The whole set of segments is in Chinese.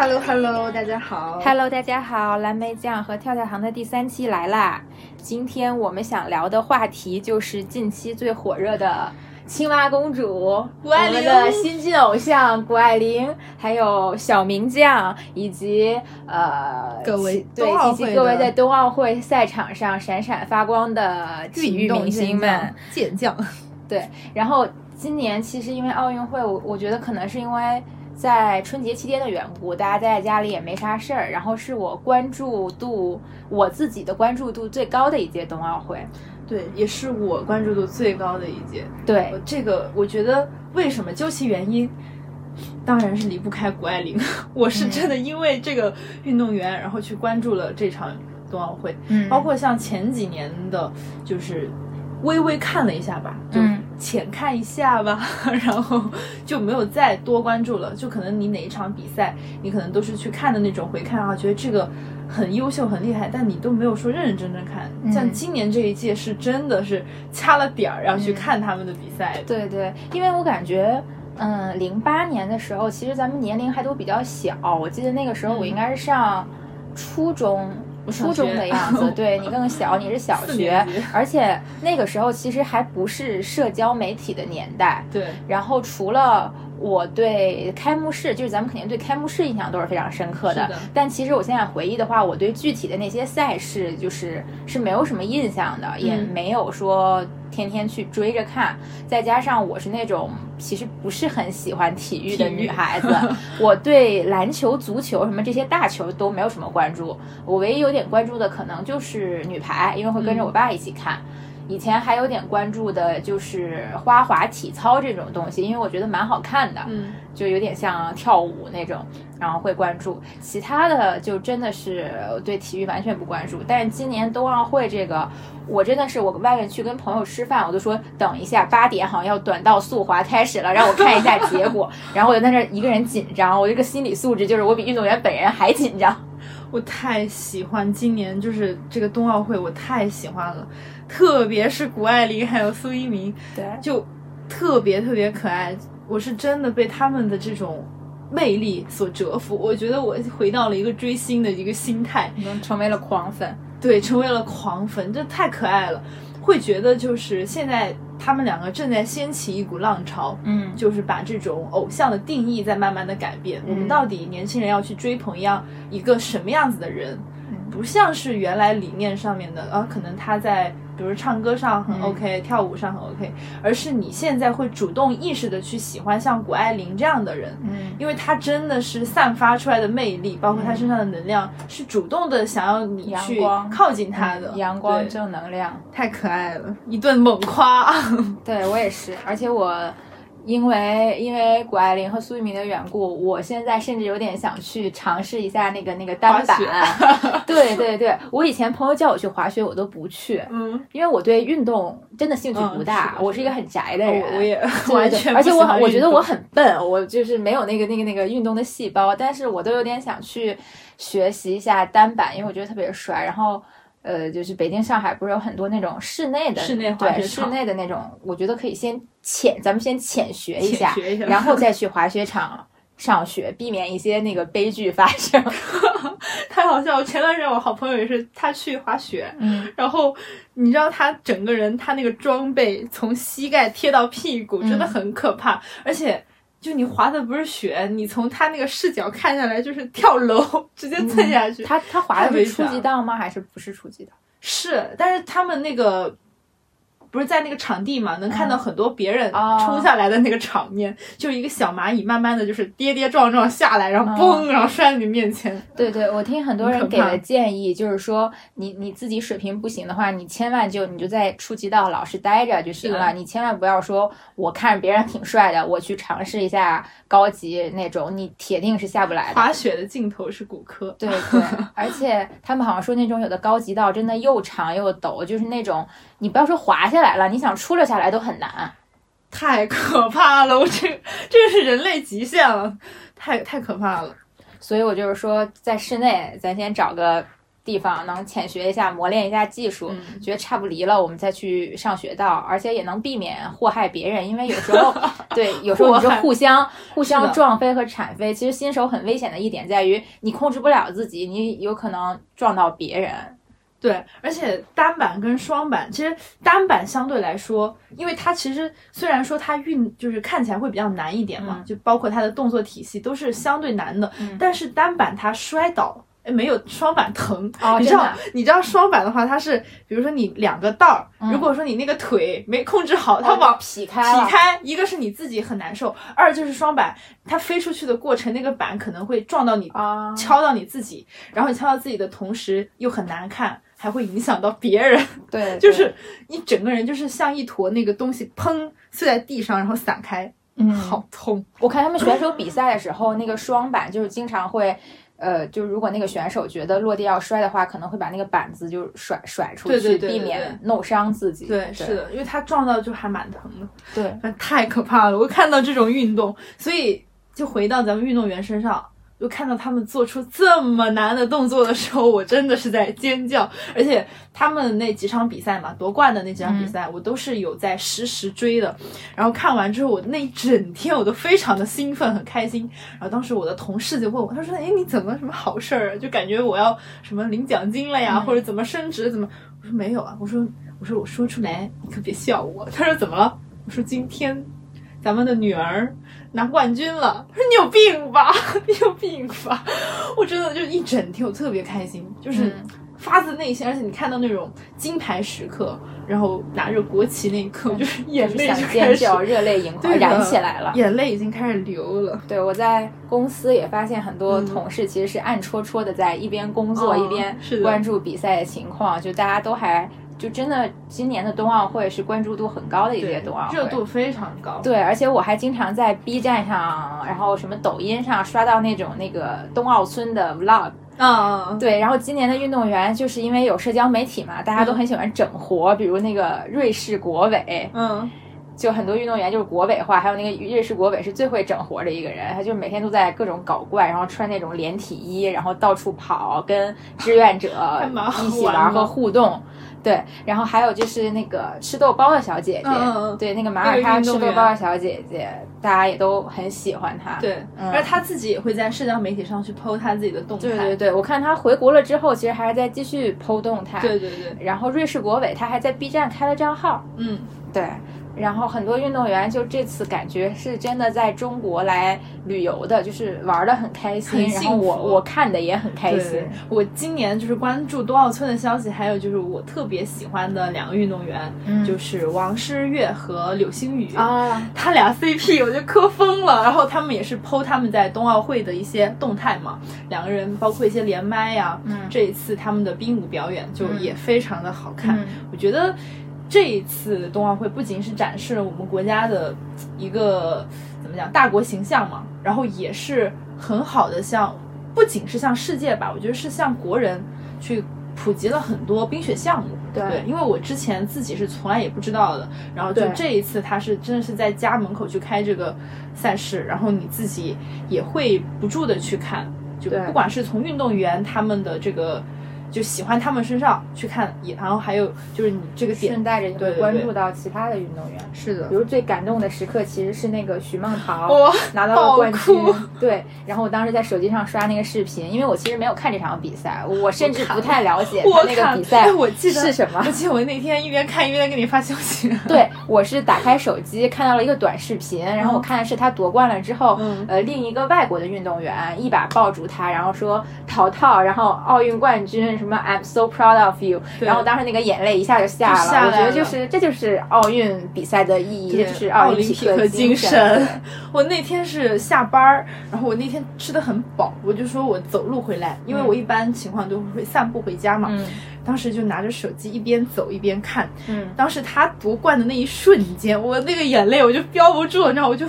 Hello Hello，大家好。Hello，大家好，蓝莓酱和跳跳糖的第三期来啦！今天我们想聊的话题就是近期最火热的青蛙公主，谷爱凌我们的新晋偶像谷爱凌，还有小名将，以及呃各位对冬奥会以及各位在冬奥会赛场上闪闪发光的体育明星们。健将，对，然后今年其实因为奥运会，我我觉得可能是因为在春节期间的缘故，大家待在家里也没啥事儿，然后是我关注度我自己的关注度最高的一届冬奥会。对，也是我关注度最高的一届。对呃，这个我觉得为什么究其原因，当然是离不开谷爱凌。我是真的因为这个运动员，然后去关注了这场冬奥会，嗯包括像前几年的，就是微微看了一下吧，就嗯浅看一下吧，然后就没有再多关注了。就可能你哪一场比赛，你可能都是去看的那种回看啊，觉得这个很优秀、很厉害，但你都没有说认认真真看。嗯像今年这一届是真的是掐了点儿要去嗯看他们的比赛的。对对，因为我感觉。嗯，零八年的时候，其实咱们年龄还都比较小。我记得那个时候我应该是上初中，上初中的样子。对你更小，你是小学 而且那个时候其实还不是社交媒体的年代。对，然后除了我对开幕式，就是咱们肯定对开幕式印象都是非常深刻的。的但其实我现在回忆的话，我对具体的那些赛事就是是没有什么印象的，也嗯没有说天天去追着看。再加上我是那种其实不是很喜欢体育的女孩子，我对篮球、足球什么这些大球都没有什么关注。我唯一有点关注的可能就是女排，因为会跟着我爸一起看。以前还有点关注的就是花滑、体操这种东西，因为我觉得蛮好看的，嗯，就有点像跳舞那种，然后会关注。其他的就真的是对体育完全不关注。但是今年冬奥会这个，我真的是我外面去跟朋友吃饭，我就说等一下八点好像要短道速滑开始了，让我看一下结果。然后我就在那儿一个人紧张，我这个心理素质就是我比运动员本人还紧张。我太喜欢今年就是这个冬奥会，我太喜欢了，特别是谷爱凌还有苏一鸣，对，就特别特别可爱。我是真的被他们的这种魅力所折服，我觉得我回到了一个追星的一个心态，成为了狂粉。对，成为了狂粉，这太可爱了。会觉得就是现在他们两个正在掀起一股浪潮，嗯，就是把这种偶像的定义在慢慢的改变。我们嗯到底年轻人要去追捧一样一个什么样子的人？嗯不像是原来理念上面的，啊，可能他在比如唱歌上很嗯。OK，、跳舞上很 OK，而是你现在会主动意识的去喜欢像谷爱凌这样的人，嗯，因为她真的是散发出来的魅力，包括她身上的能量，是主动的想要你去靠近她的，嗯阳光正能量。太可爱了，一顿猛夸。对我也是，而且我因为因为谷爱凌和苏翊鸣的缘故，我现在甚至有点想去尝试一下那个那个单板。对对对，我以前朋友叫我去滑雪，我都不去，嗯，因为我对运动真的兴趣不嗯大，是我是一个很宅的人。我我也 完全不而且我我觉得我很笨，我就是没有那个那个那个运动的细胞，但是我都有点想去学习一下单板，因为我觉得特别帅。然后呃，就是北京、上海不是有很多那种室内的室内滑对室雪场内的那种，我觉得可以先浅，咱们先浅学一下，学一下然后再去滑雪场上学，避免一些那个悲剧发生。太好笑了！前段时间我好朋友也是，他去滑雪，嗯，然后你知道他整个人他那个装备从膝盖贴到屁股，真的嗯很可怕，而且。就你滑的不是雪，你从他那个视角看下来就是跳楼，直接蹭下去。他他滑的是初级道吗？还是不是初级道？是，但是他们那个不是在那个场地嘛，能看到很多别人哦冲下来的那个场面，就一个小蚂蚁慢慢的就是跌跌撞撞下来，然后哦嘣，然后摔在你面前。对对，我听很多人给的建议就是说，你你自己水平不行的话，你千万就你就在初级道老实待着就行了，你千万不要说我看着别人挺帅的，我去尝试一下高级那种，你铁定是下不来的。滑雪的尽头是骨科。对对，而且他们好像说那种有的高级道真的又长又陡，就是那种你不要说滑下来了，你想出溜下来都很难。太可怕了！我这 这是人类极限了，太太可怕了。所以我就是说，在室内咱先找个地方能浅学一下，磨练一下技术，嗯觉得差不离了，我们再去上学道，而且也能避免祸害别人，因为有时候 对，有时候你就互相互相撞飞和铲飞。其实新手很危险的一点在于，你控制不了自己，你有可能撞到别人。对，而且单板跟双板，其实单板相对来说，因为它其实虽然说它运就是看起来会比较难一点嘛，嗯就包括它的动作体系都是相对难的，嗯但是单板它摔倒。哎，没有双板疼，哦你知道？你知道双板的话，它是比如说你两个道儿，嗯如果说你那个腿没控制好，它哦往劈开劈开，一个是你自己很难受，二就是双板它飞出去的过程，那个板可能会撞到你啊，敲到你自己，然后你敲到自己的同时又很难看，还会影响到别人，对，对 就是你整个人就是像一坨那个东西，砰碎在地上，然后散开，嗯好痛。我看他们选手比赛的时候，那个双板就是经常会，呃，就如果那个选手觉得落地要摔的话，可能会把那个板子就甩甩出去，对对对对避免弄伤自己。对，是的，因为他撞到就还蛮疼的，对，那太可怕了。我看到这种运动，所以就回到咱们运动员身上。就看到他们做出这么难的动作的时候，我真的是在尖叫。而且他们那几场比赛嘛，夺冠的那几场比赛，我都是有在实时追的。然后看完之后，我那一整天我都非常的兴奋，很开心。然后当时我的同事就问我，他说：“哎，你怎么什么好事儿啊？就感觉我要什么领奖金了呀，嗯或者怎么升职怎么？”我说没有啊，我说我说我说出来，你可别笑我。他说怎么了？我说今天咱们的女儿拿冠军了。他说你有病吧？你有病吧？我真的就一整天我特别开心，就是嗯发自内心。而且你看到那种金牌时刻，然后拿着国旗那一刻，我就是眼泪就想开始尖叫，热泪盈眶，燃起来了。眼泪已经开始流了。对，我在公司也发现很多嗯同事其实是暗戳戳的在一边工作、哦一边关注比赛的情况，就大家都还就真的今年的冬奥会是关注度很高的一届冬奥会，热度非常高。对，而且我还经常在 B 站上，然后什么抖音上刷到那种那个冬奥村的 vlog。嗯，对，然后今年的运动员就是因为有社交媒体嘛，大家都嗯很喜欢整活，比如那个瑞士国委，嗯，就很多运动员就是国委化，还有那个瑞士国委是最会整活的一个人，他就每天都在各种搞怪，然后穿那种连体衣，然后到处跑，跟志愿者 一起玩和互动。对，然后还有就是那个吃豆包的小姐姐，对，那个马那耳他吃豆包的小姐姐，大家也都很喜欢她。对，嗯而她自己也会在社交媒体上去 PO 他自己的动态。对对对，我看她回国了之后，其实还是在继续剖动态。对对对，然后瑞士国委他还在 B 站开了账号，嗯，对，然后很多运动员就这次感觉是真的在中国来旅游的，就是玩的很开心，很然后我我看的也很开心。，我今年就是关注冬奥村的消息，还有就是我特别喜欢的两个运动员，嗯。就是王诗玥和柳星宇。啊，他俩 CP 我就磕疯了，然后他们也是 PO 他们在冬奥会的一些动态嘛，两个人包括一些连麦呀、嗯。这一次他们的冰舞表演就嗯。也非常的好看，嗯。我觉得这一次冬奥会不仅是展示了我们国家的一个怎么讲大国形象嘛，然后也是很好的向，不仅是向世界吧，我觉得是向国人去普及了很多冰雪项目。对对因为我之前自己是从来也不知道的，然后就这一次他是真的是在家门口去开这个赛事，然后你自己也会不住的去看，就不管是从运动员他们的这个就喜欢他们身上去看，也然后还有就是你这个点顺带着也对对对会关注到其他的运动员。是的比，如最感动的时刻其实是那个徐梦桃哇 拿到了冠军，对。然后我当时在手机上刷那个视频，因为我其实没有看这场比赛，我甚至不太了解 那个比赛哎我记得是什么我。记得我那天一边看一边给你发消息，对，我是打开手机看到了一个短视频，然后我嗯看的是他夺冠了之后，嗯呃，另一个外国的运动员一把抱住他，然后说淘淘，然后奥运冠军什么 I'm so proud of you，然后当时那个眼泪一下就下了，下来我觉得就是这就是奥运比赛的意义，这就是奥林匹克精神。我那天是下班儿，然后我那天吃的很饱，我就说我走路回来，因为嗯。我一般情况都会散步回家嘛。嗯。当时就拿着手机一边走一边看。嗯，当时他夺冠的那一瞬间，我那个眼泪我就飙不住，你知道，我就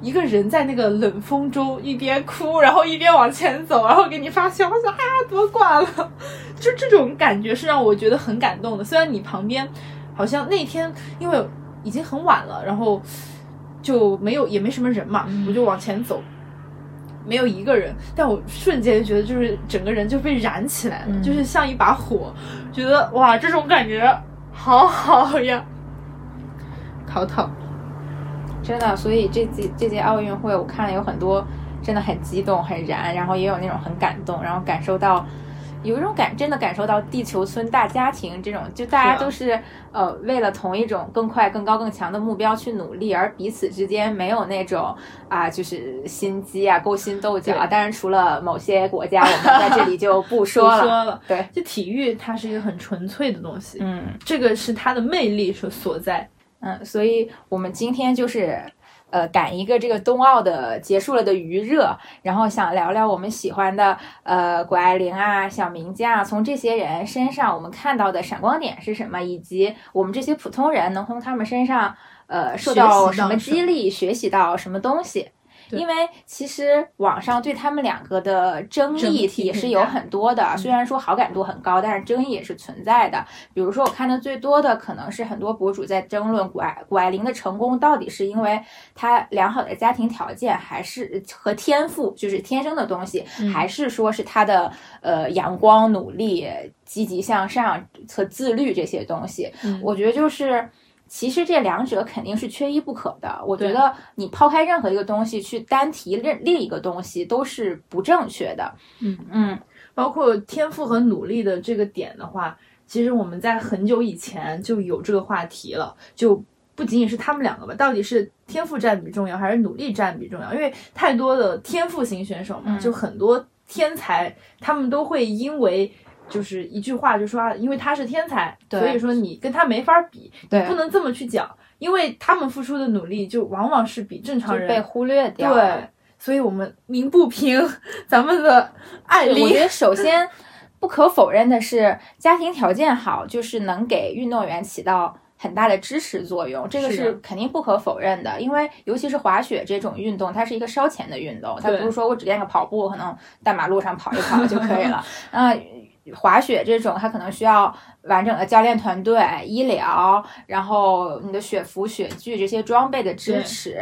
一个人在那个冷风中一边哭，然后一边往前走，然后给你发消息啊，夺冠了，就这种感觉是让我觉得很感动的。虽然你旁边好像那天因为已经很晚了，然后就没有也没什么人嘛，我就往前走。没有一个人，但我瞬间觉得就是整个人就被燃起来了，嗯就是像一把火，觉得哇，这种感觉好好呀。淘淘，真的，所以这届这届奥运会，我看了有很多真的很激动、很燃，然后也有那种很感动，然后感受到有一种感，真的感受到地球村大家庭这种，就大家是啊都是呃为了同一种更快、更高、更强的目标去努力，而彼此之间没有那种啊就是心机啊、勾心斗角啊。当然，除了某些国家，我们在这里就不说了。不说了，对，就体育它是一个很纯粹的东西，嗯。这个是它的魅力所所在。嗯，所以我们今天就是呃赶一个这个冬奥的结束了的余热，然后想聊聊我们喜欢的呃谷爱凌啊、小明家啊，从这些人身上我们看到的闪光点是什么，以及我们这些普通人能从他们身上呃受到什么激励，学习到什么东西。对因为其实网上对他们两个的争争议议也是有很多的，虽然说好感度很高，但是争议也是存在的。比如说，我看的最多的可能是很多博主在争论谷爱谷爱凌的成功到底是因为她良好的家庭条件，还是和天赋，就是天生的东西，嗯还是说是她的呃阳光、努力、积极向上和自律这些东西？嗯我觉得就是。其实这两者肯定是缺一不可的。我觉得你抛开任何一个东西去单提另另一个东西都是不正确的。嗯嗯包括天赋和努力的这个点的话，其实我们在很久以前就有这个话题了，就不仅仅是他们两个吧，到底是天赋占比重要还是努力占比重要？因为太多的天赋型选手嘛，嗯就很多天才，他们都会因为。就是一句话就说啊，因为他是天才，所以说你跟他没法比，你不能这么去讲，因为他们付出的努力就往往是比正常人被忽略掉。对，所以我们鸣不平咱们的艾丽我觉得首先 不可否认的是，家庭条件好，就是能给运动员起到很大的支持作用，这个是是肯定不可否认的。因为尤其是滑雪这种运动，它是一个烧钱的运动，它不是说我只练个跑步，可能大马路上跑一跑就可以了。嗯。滑雪这种，它可能需要完整的教练团队、医疗，然后你的雪服、雪具这些装备的支持，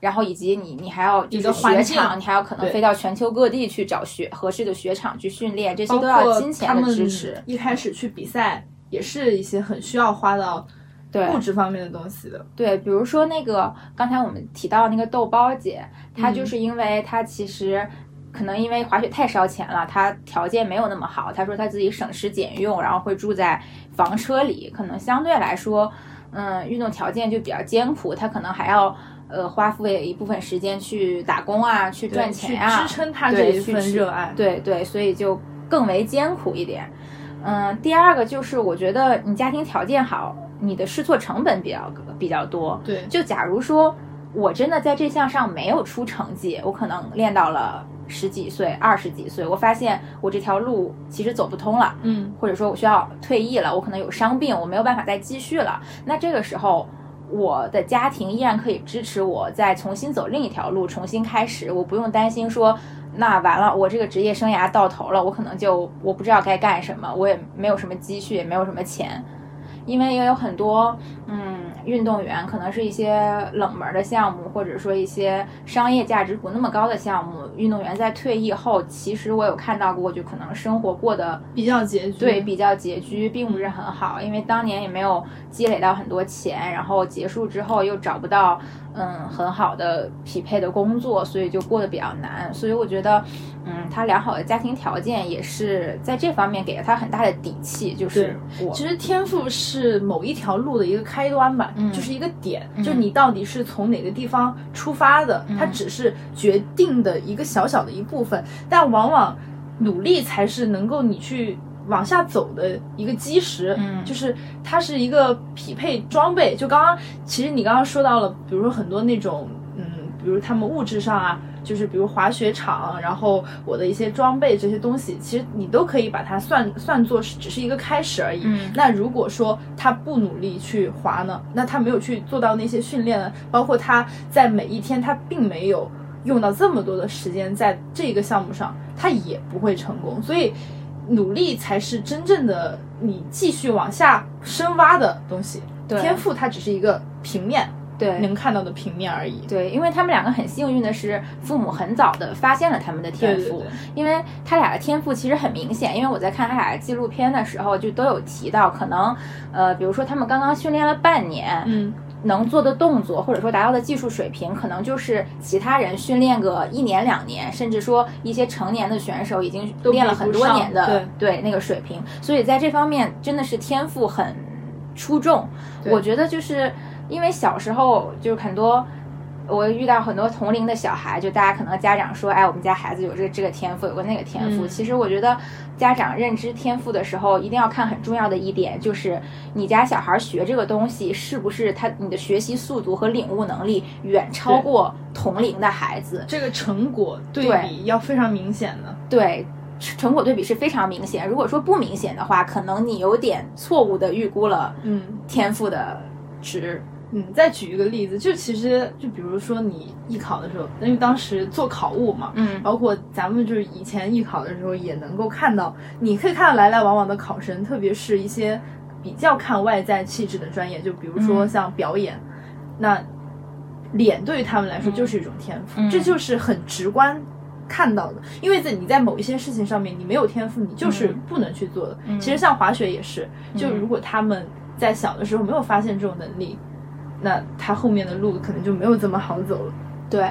然后以及你你还要就你是的雪场，你还要可能飞到全球各地去找雪合适的雪场去训练，这些都要金钱的支持。一开始去比赛也是一些很需要花到对物质方面的东西的。对，比如说那个刚才我们提到那个豆包姐，她嗯就是因为她其实。可能因为滑雪太烧钱了，他条件没有那么好。他说他自己省吃俭用，然后会住在房车里，可能相对来说，嗯，运动条件就比较艰苦。他可能还要呃花费一部分时间去打工啊，去赚钱啊，支撑他这一份热爱。对对，所以就更为艰苦一点。嗯，第二个就是我觉得你家庭条件好，你的试错成本比较比较多。对就假如说我真的在这项上没有出成绩，我可能练到了十几岁、二十几岁，我发现我这条路其实走不通了，嗯，或者说我需要退役了，我可能有伤病，我没有办法再继续了。那这个时候，我的家庭依然可以支持我再重新走另一条路，重新开始，我不用担心说。那完了，我这个职业生涯到头了，我可能就我不知道该干什么，我也没有什么积蓄，也没有什么钱，因为也有很多嗯运动员，可能是一些冷门的项目，或者说一些商业价值不那么高的项目，运动员在退役后，其实我有看到过，就可能生活过得比较拮据。对，比较拮据，并不是很好，因为当年也没有积累到很多钱，然后结束之后又找不到嗯很好的匹配的工作，所以就过得比较难。所以我觉得，嗯，他良好的家庭条件也是在这方面给了他很大的底气，就是我其实天赋是某一条路的一个开端吧，嗯就是一个点，嗯就你到底是从哪个地方出发的，嗯它只是决定的一个小小的一部分，但往往努力才是能够你去往下走的一个基石。嗯就是它是一个匹配装备。就刚刚其实你刚刚说到了，比如说很多那种嗯，比如他们物质上啊。就是比如滑雪场，然后我的一些装备这些东西，其实你都可以把它算算作是只是一个开始而已。嗯那如果说他不努力去滑呢，那他没有去做到那些训练呢，包括他在每一天他并没有用到这么多的时间在这个项目上，他也不会成功。所以努力才是真正的你继续往下深挖的东西。对天赋它只是一个平面。对能看到的平面而已。对，因为他们两个很幸运的是，父母很早的发现了他们的天赋，对对对因为他俩的天赋其实很明显。因为我在看他俩的纪录片的时候，就都有提到，可能呃，比如说他们刚刚训练了半年，嗯，能做的动作，或者说达到的技术水平，可能就是其他人训练个一年两年，甚至说一些成年的选手已经都练了很多年的对对那个水平，所以在这方面真的是天赋很出众。我觉得就是因为小时候就是很多。我遇到很多同龄的小孩，就大家可能家长说，哎，我们家孩子有这个这个天赋，有个那个天赋。嗯其实我觉得家长认知天赋的时候，一定要看很重要的一点，就是你家小孩学这个东西是不是他你的学习速度和领悟能力远超过同龄的孩子。这个成果对对比要非常明显的。对。成果对比是非常明显，如果说不明显的话，可能你有点错误的预估了嗯天赋的值。嗯，再举一个例子，就其实就比如说你艺考的时候，因为当时做考务嘛，嗯包括咱们就是以前艺考的时候也能够看到，你可以看到来来往往的考生，特别是一些比较看外在气质的专业，就比如说嗯像表演，那脸对于他们来说嗯就是一种天赋，嗯这就是很直观。看到的，因为在你在某一些事情上面你没有天赋，你就是嗯不能去做的。嗯其实像滑雪也是，就嗯如果他们在小的时候没有发现这种能力，那他后面的路可能就没有这么好走了。对，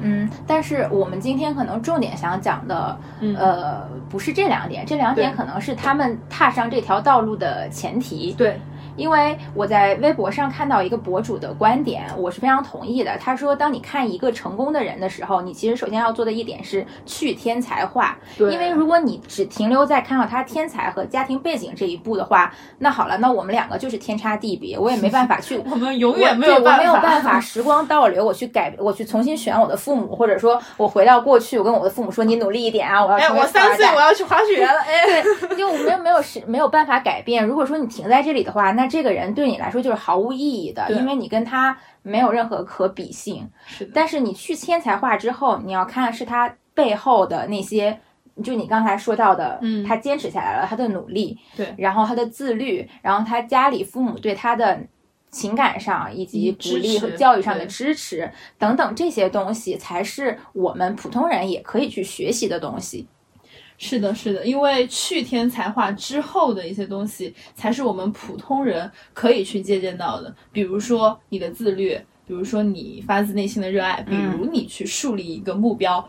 嗯，但是我们今天可能重点想讲的，嗯呃，不是这两点，这两点可能是他们踏上这条道路的前提。对，因为我在微博上看到一个博主的观点，我是非常同意的。他说，当你看一个成功的人的时候，你其实首先要做的一点是去天才化。对因为如果你只停留在看到他天才和家庭背景这一步的话，那好了，那我们两个就是天差地别，我也没办法去 我们永远没有对我没有办办法时光倒流，我去改，我去重新选我的父母，或者说我回到过去，我跟我的父母说你努力一点啊，我要 哎，我三岁我要去滑雪了，哎，对，就我没有没有是没有办法改变。如果说你停在这里的话，那这个人对你来说就是毫无意义的，因为你跟他没有任何可比性。是的，但是你去天才化之后，你要看是他背后的那些，就你刚才说到的，嗯他坚持下来了，他的努力，对然后他的自律，然后他家里父母对他的。情感上以及嗯鼓励和教育上的支持等等这些东西，才是我们普通人也可以去学习的东西。是的，是的，因为去天才化之后的一些东西，才是我们普通人可以去借鉴到的。比如说你的自律，比如说你发自内心的热爱，比如你去树立一个目标，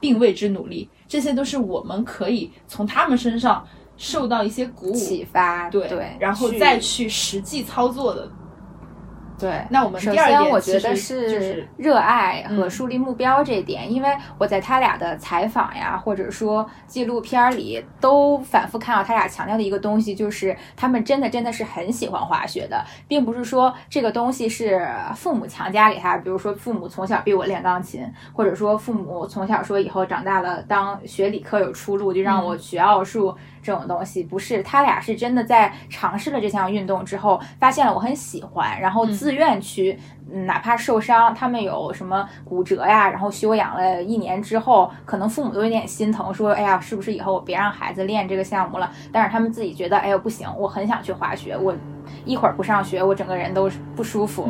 并为之努力，这些都是我们可以从他们身上受到一些鼓舞，启发，对，对，然后再去实际操作的。对，那我们首先我觉得是热爱和嗯树立目标这一点，因为我在他俩的采访呀，或者说纪录片儿里，都反复看到他俩强调的一个东西，就是他们真的真的是很喜欢滑雪的，并不是说这个东西是父母强加给他，比如说父母从小逼我练钢琴，或者说父母从小说以后长大了当学理科有出路，就让我学奥数。这种东西不是他俩是真的在尝试了这项运动之后，发现了我很喜欢，然后自愿去，嗯哪怕受伤，他们有什么骨折呀，然后休养了一年之后，可能父母都有点心疼，说，哎呀，是不是以后我别让孩子练这个项目了？但是他们自己觉得，哎呦不行，我很想去滑雪，我一会儿不上学，我整个人都不舒服。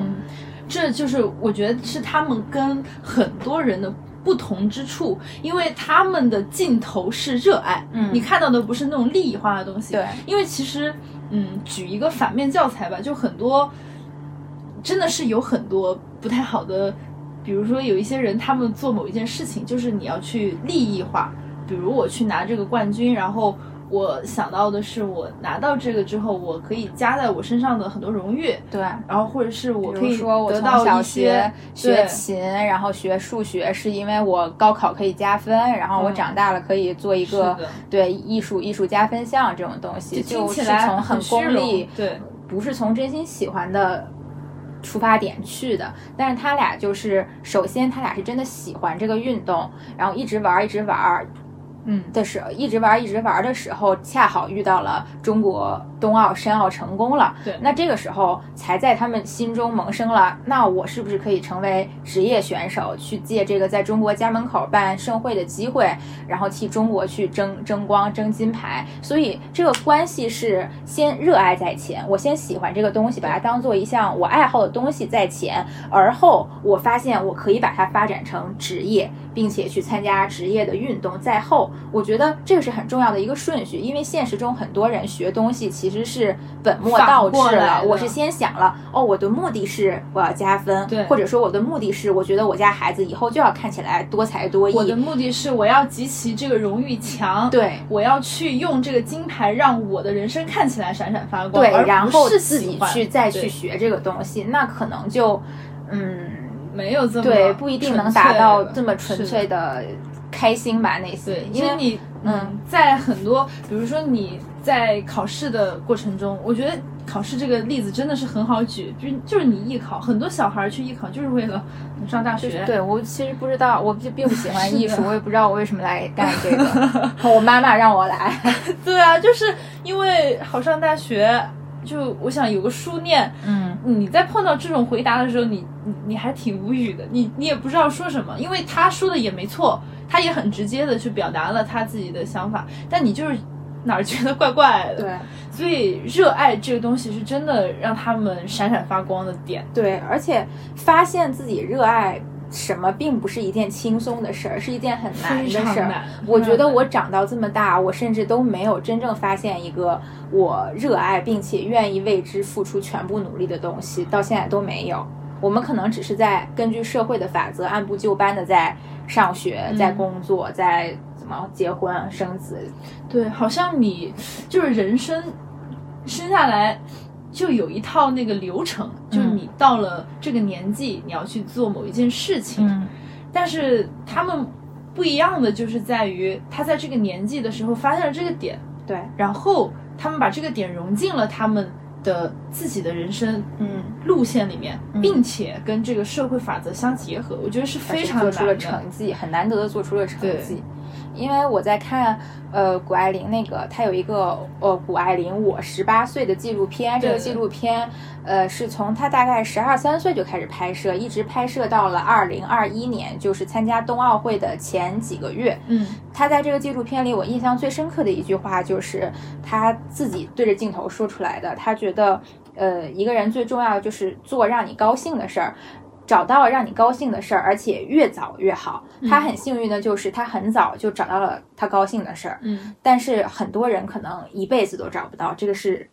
这就是我觉得是他们跟很多人的不同之处，因为他们的尽头是热爱，嗯你看到的不是那种利益化的东西。对，因为其实，嗯，举一个反面教材吧，就很多真的是有很多不太好的，比如说有一些人他们做某一件事情，就是你要去利益化，比如我去拿这个冠军，然后。我想到的是，我拿到这个之后，我可以加在我身上的很多荣誉，对，然后或者是我可以说我从小学学琴，然后学数学，是因为我高考可以加分，然后我嗯长大了可以做一个的对艺术艺术加分项这种东西，就听就是起来从很虚功利荣，对，不是从真心喜欢的出发点去的。但是他俩就是，首先他俩是真的喜欢这个运动，然后一直玩儿一直玩儿嗯，的时候，一直玩一直玩的时候，恰好遇到了中国冬奥、申奥成功了，对那这个时候才在他们心中萌生了，那我是不是可以成为职业选手，去借这个在中国家门口办盛会的机会，然后替中国去争争光、争金牌？所以这个关系是先热爱在前，我先喜欢这个东西，把它当做一项我爱好的东西在前，而后我发现我可以把它发展成职业，并且去参加职业的运动在后。我觉得这个是很重要的一个顺序，因为现实中很多人学东西其实是本末倒置了。我是先想了，哦，我的目的是我要加分，对或者说我的目的是我觉得我家孩子以后就要看起来多才多艺我的，目的是我要集齐这个荣誉墙，对。我要去用这个金牌让我的人生看起来闪闪发光，对，然后自己去再去学这个东西，那可能就，嗯，没有这么对，不一定能达到这么纯粹的开心吧，那些对，，因为你嗯嗯，在很多，比如说你在考试的过程中，我觉得考试这个例子真的是很好举，就就是你艺考，很多小孩儿去艺考就是为了上大学，对我其实不知道，我就并不喜欢 艺术，我也不知道我为什么来干这个。我妈妈让我来，对啊，就是因为好上大学，就我想有个书念，嗯，你在碰到这种回答的时候，你你你还挺无语的，你你也不知道说什么，因为他说的也没错，他也很直接的去表达了他自己的想法，但你就是哪儿觉得怪怪的，对所以热爱这个东西是真的让他们闪闪发光的点。对，而且发现自己热爱什么，并不是一件轻松的事儿，是一件很难的事儿。我觉得我长到这么大，我甚至都没有真正发现一个我热爱并且愿意为之付出全部努力的东西，到现在都没有。我们可能只是在根据社会的法则，按部就班的在上学、在嗯工作、在怎么结婚生子。对，好像你就是人生生下来就有一套那个流程，就是嗯你到了这个年纪，你要去做某一件事情。嗯但是他们不一样的就是在于，他在这个年纪的时候发现了这个点，对，然后他们把这个点融进了他们的自己的人生嗯，路线里面，嗯并且跟这个社会法则相结合，我觉得是非常难做出了。成绩，很难得的做出了成绩。因为我在看呃谷爱凌那个，她有一个呃谷爱凌我十八岁的纪录片，这个纪录片呃是从她大概十二三岁就开始拍摄，一直拍摄到了二零二一年，就是参加冬奥会的前几个月。嗯她在这个纪录片里，我印象最深刻的一句话就是她自己对着镜头说出来的。她觉得，呃，一个人最重要的就是做让你高兴的事儿，找到让你高兴的事儿，而且越早越好。他很幸运的就是他很早就找到了他高兴的事儿，嗯，但是很多人可能一辈子都找不到，这个是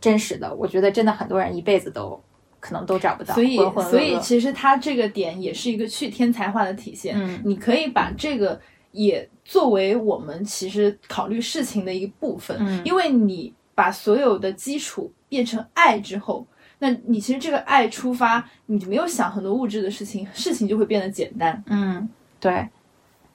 真实的。我觉得真的很多人一辈子都可能都找不到，所以所以其实他这个点也是一个去天才化的体现。嗯你可以把这个也作为我们其实考虑事情的一部分，嗯因为你把所有的基础变成爱之后。那你其实这个爱出发，你就没有想很多物质的事情，事情就会变得简单。嗯，对。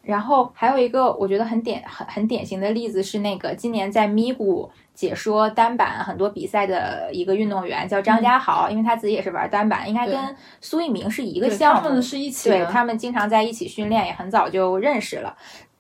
然后还有一个我觉得很典很很典型的例子是那个今年在咪咕解说单板很多比赛的一个运动员叫张家豪，因为他自己也是玩单板，应该跟苏翊鸣是一个项目他们是一起的，对他们经常在一起训练，也很早就认识了。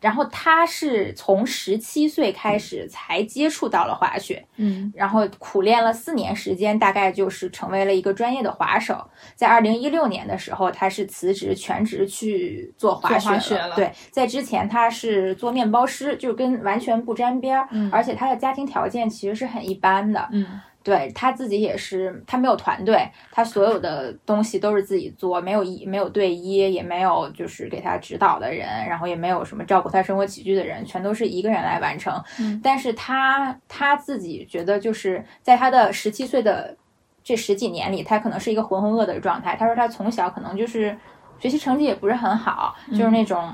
然后他是从十七岁开始才接触到了滑雪，嗯然后苦练了四年时间，大概就是成为了一个专业的滑手。在二零一六年的时候，他是辞职全职去做滑雪了对，在之前他是做面包师，就跟完全不沾边儿，嗯而且他的家庭条件其实是很一般的。嗯对他自己也是，他没有团队，他所有的东西都是自己做，没有一没有队医，也没有就是给他指导的人，然后也没有什么照顾他生活起居的人，全都是一个人来完成。嗯但是他他自己觉得，就是在他的十七岁的这十几年里，他可能是一个浑浑噩的状态。他说他从小可能就是学习成绩也不是很好，就是那种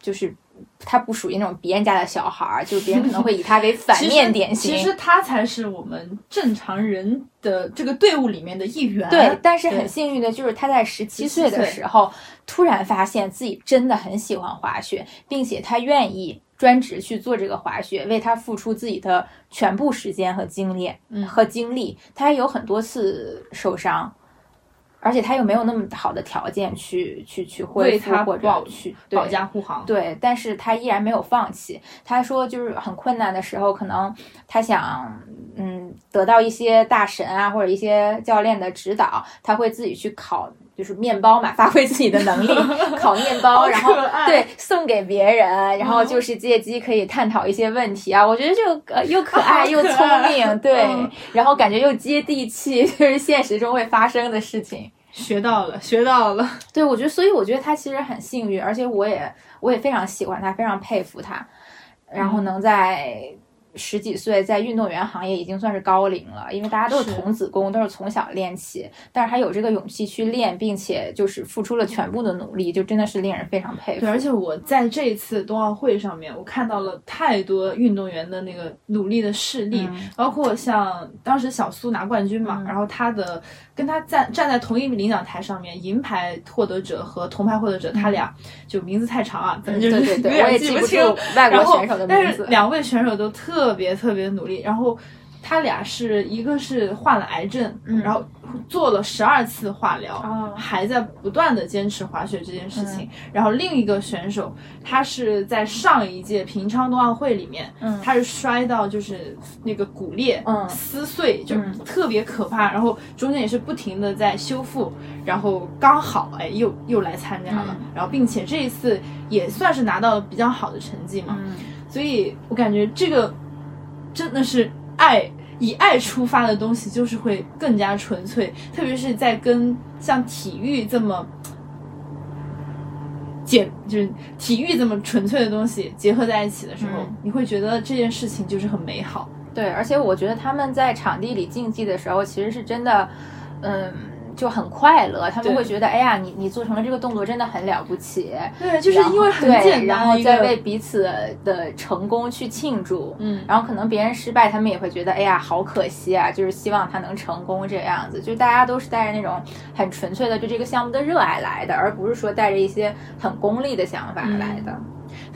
就是。他不属于那种别人家的小孩儿，就是别人可能会以他为 反面典型。其实他才是我们正常人的这个队伍里面的一员。对，但是很幸运的就是他在十七岁的时候，突然发现自己真的很喜欢滑雪，并且他愿意专职去做这个滑雪，为他付出自己的全部时间和精力嗯和精力。他还有很多次受伤。而且他又没有那么好的条件去去去恢为复或者去保驾护航。对，但是他依然没有放弃。他说，就是很困难的时候，可能他想，嗯，得到一些大神啊或者一些教练的指导，他会自己去烤。就是面包嘛，发挥自己的能力，烤面包，然后对送给别人，然后就是借机可以探讨一些问题啊。我觉得就呃又可爱又聪明，对，然后感觉又接地气，就是现实中会发生的事情。学到了，学到了。对，我觉得，所以我觉得他其实很幸运，而且我也我也非常喜欢他，非常佩服他，然后能在。十几岁在运动员行业已经算是高龄了，因为大家都是童子功，都是从小练起。但是他有这个勇气去练，并且就是付出了全部的努力，就真的是令人非常佩服。对，而且我在这一次冬奥会上面，我看到了太多运动员的那个努力的事例，包括像当时小苏拿冠军嘛，然后他的。跟他站站在同一领奖台上面，银牌获得者和铜牌获得者，他俩就名字太长啊，反正就是有点记不清。外国选手的名字，但是两位选手都特别特别努力，然后。他俩是一个是患了癌症，然后做了十二次化疗，还在不断的坚持滑雪这件事情。然后另一个选手，他是在上一届平昌冬奥会里面，他是摔到就是那个骨裂撕碎，就特别可怕。然后中间也是不停的在修复，然后刚好哎又又来参加了，然后并且这一次也算是拿到了比较好的成绩嘛。所以我感觉这个真的是爱。以爱出发的东西就是会更加纯粹，特别是在跟像体育这么简，就是体育这么纯粹的东西结合在一起的时候，你会觉得这件事情就是很美好。对，而且我觉得他们在场地里竞技的时候，其实是真的，嗯。就很快乐，他们会觉得，哎呀，你你做成了这个动作真的很了不起。对，就是因为很简单，然后再为彼此的成功去庆祝。嗯，然后可能别人失败，他们也会觉得，哎呀，好可惜啊，就是希望他能成功这样子。就大家都是带着那种很纯粹的对这个项目的热爱来的，而不是说带着一些很功利的想法来的。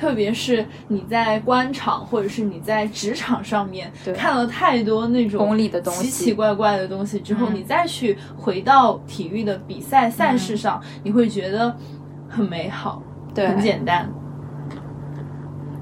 特别是你在官场或者是你在职场上面看了太多那种功利的东西、奇奇怪怪的东西之后，你再去回到体育的比赛赛事上，你会觉得很美好，对，很简单。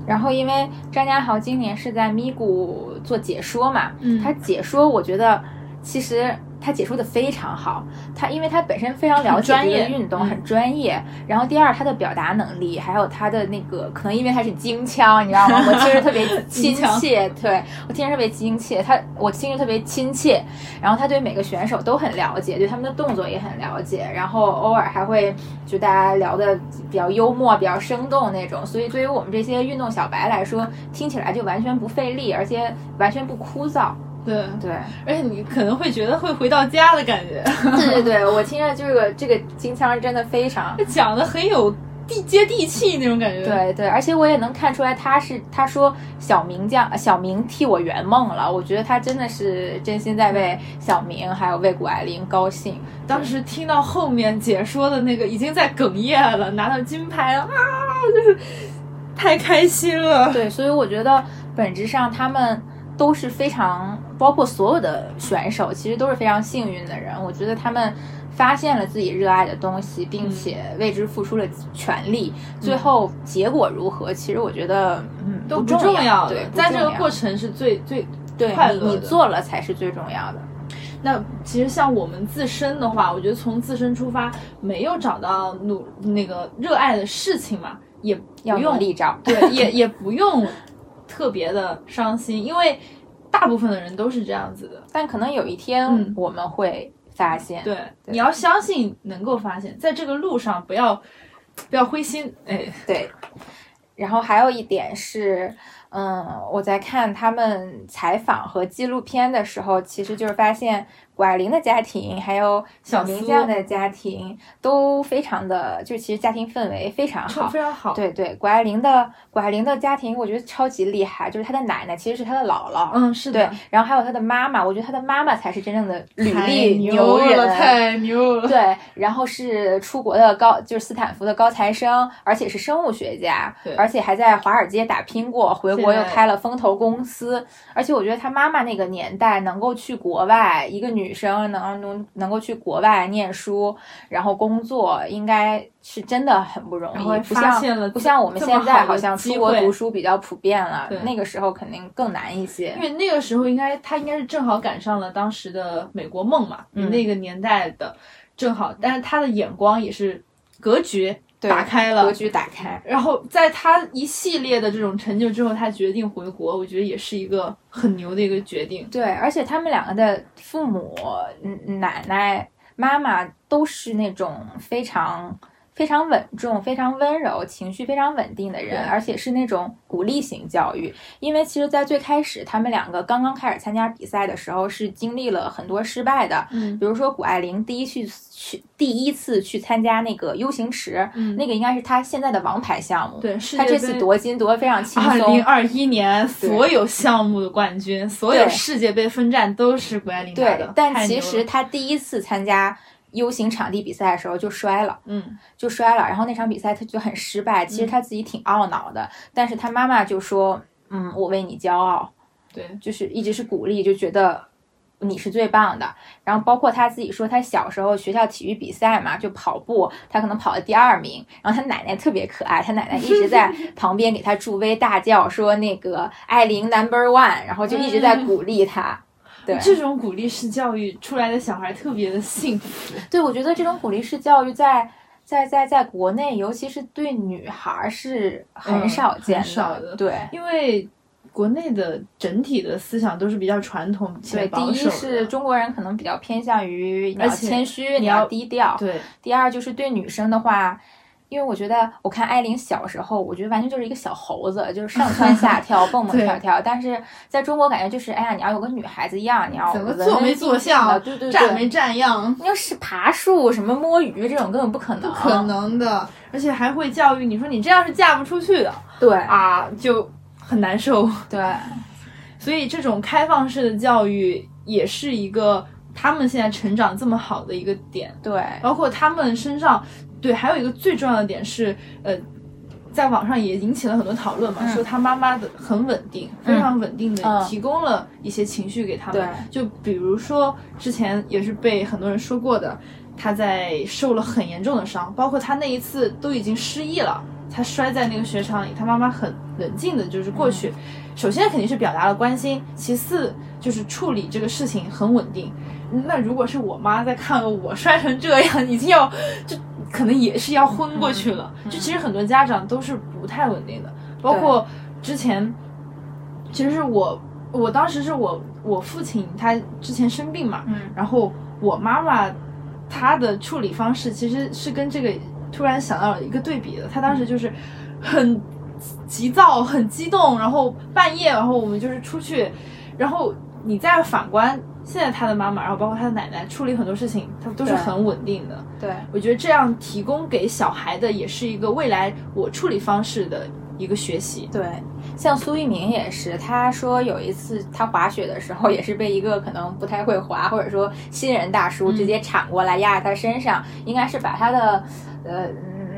然后，因为张家豪今年是在咪咕做解说嘛，嗯，他解说，我觉得其实。他解说的非常好，他因为他本身非常了解这个运动，很专业。然后第二，他的表达能力，还有他的那个，可能因为他是京腔，你知道吗？我听着特别亲切，对我听着特别亲切。他我听着特别亲切。然后他对每个选手都很了解，对他们的动作也很了解。然后偶尔还会就大家聊的比较幽默、比较生动那种。所以对于我们这些运动小白来说，听起来就完全不费力，而且完全不枯燥。对对，而且你可能会觉得会回到家的感觉。对对对，我听着这个这个京腔真的非常，讲的很有地接地气那种感觉。对对，而且我也能看出来他是他说小明将小明替我圆梦了，我觉得他真的是真心在为小明还有为谷爱凌高兴。当时听到后面解说的那个已经在哽咽了，拿到金牌了啊，就是太开心了。对，所以我觉得本质上他们。都是非常，包括所有的选手，其实都是非常幸运的人。我觉得他们发现了自己热爱的东西，并且为之付出了全力。最后结果如何，其实我觉得，嗯，都不重要。对，在这个过程是最最对快乐的。你做了才是最重要的。那其实像我们自身的话，我觉得从自身出发，没有找到努那个热爱的事情嘛，也不用力找，对，也也不用。特别的伤心，因为大部分的人都是这样子的。但可能有一天我们会发现，对，你要相信能够发现，在这个路上不要不要灰心。哎，对。然后还有一点是，嗯，我在看他们采访和纪录片的时候，其实就是发现。谷爱凌的家庭，还有小明这样的家庭都非常的，就其实家庭氛围非常好，非常好。对对，谷爱凌的谷爱凌的家庭，我觉得超级厉害，就是她的奶奶其实是她的姥姥，嗯，是的。对，然后还有她的妈妈，我觉得她的妈妈才是真正的履历牛人，太牛了。对，然后是出国的高，就是斯坦福的高材生，而且是生物学家，而且还在华尔街打拼过，回国又开了风投公司。而且我觉得她妈妈那个年代能够去国外，一个女。女生能能能够去国外念书，然后工作，应该是真的很不容易，不像不像我们现在好像出国读书比较普遍了，那个时候肯定更难一些。因为那个时候应该他应该是正好赶上了当时的美国梦嘛，那个年代的正好，但是他的眼光也是格局。打开了格局，打开。然后在他一系列的这种成就之后，他决定回国，我觉得也是一个很牛的一个决定。对，而且他们两个的父母、奶奶、妈妈都是那种非常。非常稳重、非常温柔、情绪非常稳定的人，而且是那种鼓励型教育。因为其实，在最开始，他们两个刚刚开始参加比赛的时候，是经历了很多失败的。嗯，比如说谷爱凌第一去去第一次去参加那个 U 型池，那个应该是她现在的王牌项目。对，她这次夺金夺得非常轻松。二零二一年所有项目的冠军，所有世界杯分站都是谷爱凌拿的。对，但其实她第一次参加。U 型场地比赛的时候就摔了，嗯，就摔了。然后那场比赛他就很失败，其实他自己挺懊恼的。但是他妈妈就说：“嗯，我为你骄傲。”对，就是一直是鼓励，就觉得你是最棒的。然后包括他自己说，他小时候学校体育比赛嘛，就跑步，他可能跑了第二名。然后他奶奶特别可爱，他奶奶一直在 旁边给他助威大叫说：“那个艾琳 Number One。”然后就一直在鼓励他。这种鼓励式教育出来的小孩特别的幸福。对，我觉得这种鼓励式教育在在在在国内，尤其是对女孩是很少见的。对，因为国内的整体的思想都是比较传统且保守。第一是中国人可能比较偏向于你要谦虚，你要低调。对。第二就是对女生的话。因为我觉得，我看艾琳小时候，我觉得完全就是一个小猴子，就是上蹿下跳、蹦蹦跳跳。但是在中国，感觉就是，哎呀，你要有个女孩子样，你要坐没坐相，对对对，站没站样。你要是爬树、什么摸鱼这种，根本不可能，不可能的。而且还会教育你说，你这样是嫁不出去的。对啊，就很难受。对，所以这种开放式的教育也是一个他们现在成长这么好的一个点。对，包括他们身上。对，还有一个最重要的点是，呃，在网上也引起了很多讨论嘛，说他妈妈的很稳定，非常稳定的提供了一些情绪给他们。就比如说之前也是被很多人说过的，他在受了很严重的伤，包括他那一次都已经失忆了，他摔在那个雪场里，他妈妈很冷静的，就是过去，首先肯定是表达了关心，其次就是处理这个事情很稳定。那如果是我妈在看我摔成这样，已经要就。可能也是要昏过去了，就其实很多家长都是不太稳定的，包括之前，其实是我，我当时是我我父亲他之前生病嘛，然后我妈妈她的处理方式其实是跟这个突然想到了一个对比的，她当时就是很急躁、很激动，然后半夜，然后我们就是出去，然后你再反观。现在他的妈妈，然后包括他的奶奶，处理很多事情，他都是很稳定的。对，我觉得这样提供给小孩的，也是一个未来我处理方式的一个学习。对，像苏一鸣也是，他说有一次他滑雪的时候，也是被一个可能不太会滑，或者说新人大叔直接铲过来压在他身上，应该是把他的呃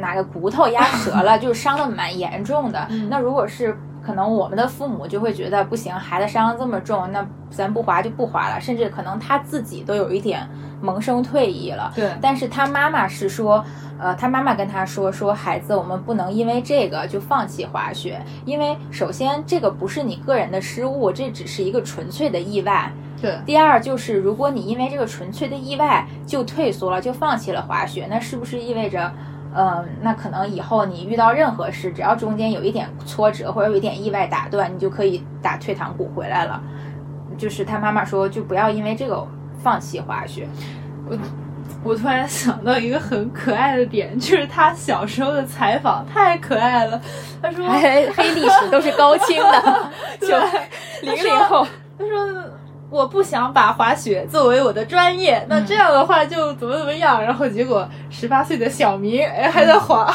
哪个骨头压折了，就是伤的蛮严重的。那如果是。可能我们的父母就会觉得不行，孩子伤这么重，那咱不滑就不滑了，甚至可能他自己都有一点萌生退役了。对，但是他妈妈是说，呃，他妈妈跟他说，说孩子，我们不能因为这个就放弃滑雪，因为首先这个不是你个人的失误，这只是一个纯粹的意外。对。第二就是，如果你因为这个纯粹的意外就退缩了，就放弃了滑雪，那是不是意味着？嗯，那可能以后你遇到任何事，只要中间有一点挫折或者有一点意外打断，你就可以打退堂鼓回来了。就是他妈妈说，就不要因为这个放弃滑雪。我我突然想到一个很可爱的点，就是他小时候的采访太可爱了。他说黑历史都是高清的，就零零后。他说。我不想把滑雪作为我的专业，那这样的话就怎么怎么样，然后结果十八岁的小明哎还在滑，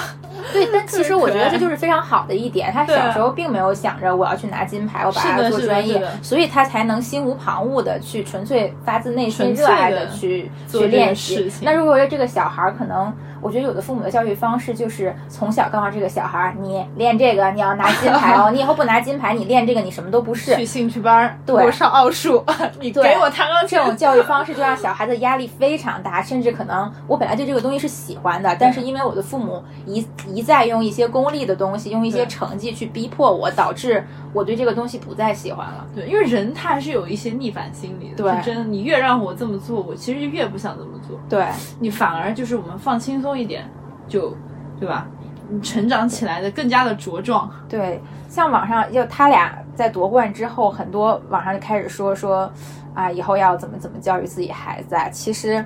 对，但其实我觉得这就是非常好的一点。他小时候并没有想着我要去拿金牌，我把它做专业，所以他才能心无旁骛的去纯粹发自内心热爱的去去练习。那如果说这个小孩儿可能。我觉得有的父母的教育方式就是从小告诉这个小孩儿，你练这个你要拿金牌哦，你以后不拿金牌，你练这个你什么都不是。去兴趣班儿，对我上奥数，你给我弹钢琴这。种教育方式就让小孩子压力非常大，甚至可能我本来对这个东西是喜欢的，但是因为我的父母一一再用一些功利的东西，用一些成绩去逼迫我，导致我对这个东西不再喜欢了。对，因为人他还是有一些逆反心理的，对是真的。你越让我这么做，我其实就越不想这么做。对，你反而就是我们放轻松一点，就对吧？你成长起来的更加的茁壮。对，像网上就他俩在夺冠之后，很多网上就开始说说啊，以后要怎么怎么教育自己孩子啊。其实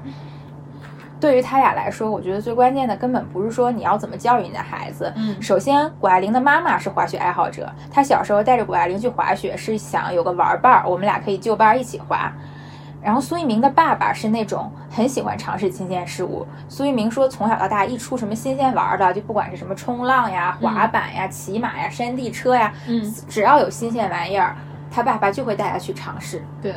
对于他俩来说，我觉得最关键的根本不是说你要怎么教育你的孩子。嗯首先，谷爱凌的妈妈是滑雪爱好者，她小时候带着谷爱凌去滑雪，是想有个玩伴儿，我们俩可以就班儿一起滑。然后苏一鸣的爸爸是那种很喜欢尝试新鲜事物。苏一鸣说，从小到大一出什么新鲜玩儿的，就不管是什么冲浪呀、滑板呀、骑马呀、山地车呀，嗯，只要有新鲜玩意儿，他爸爸就会带他去尝试。对，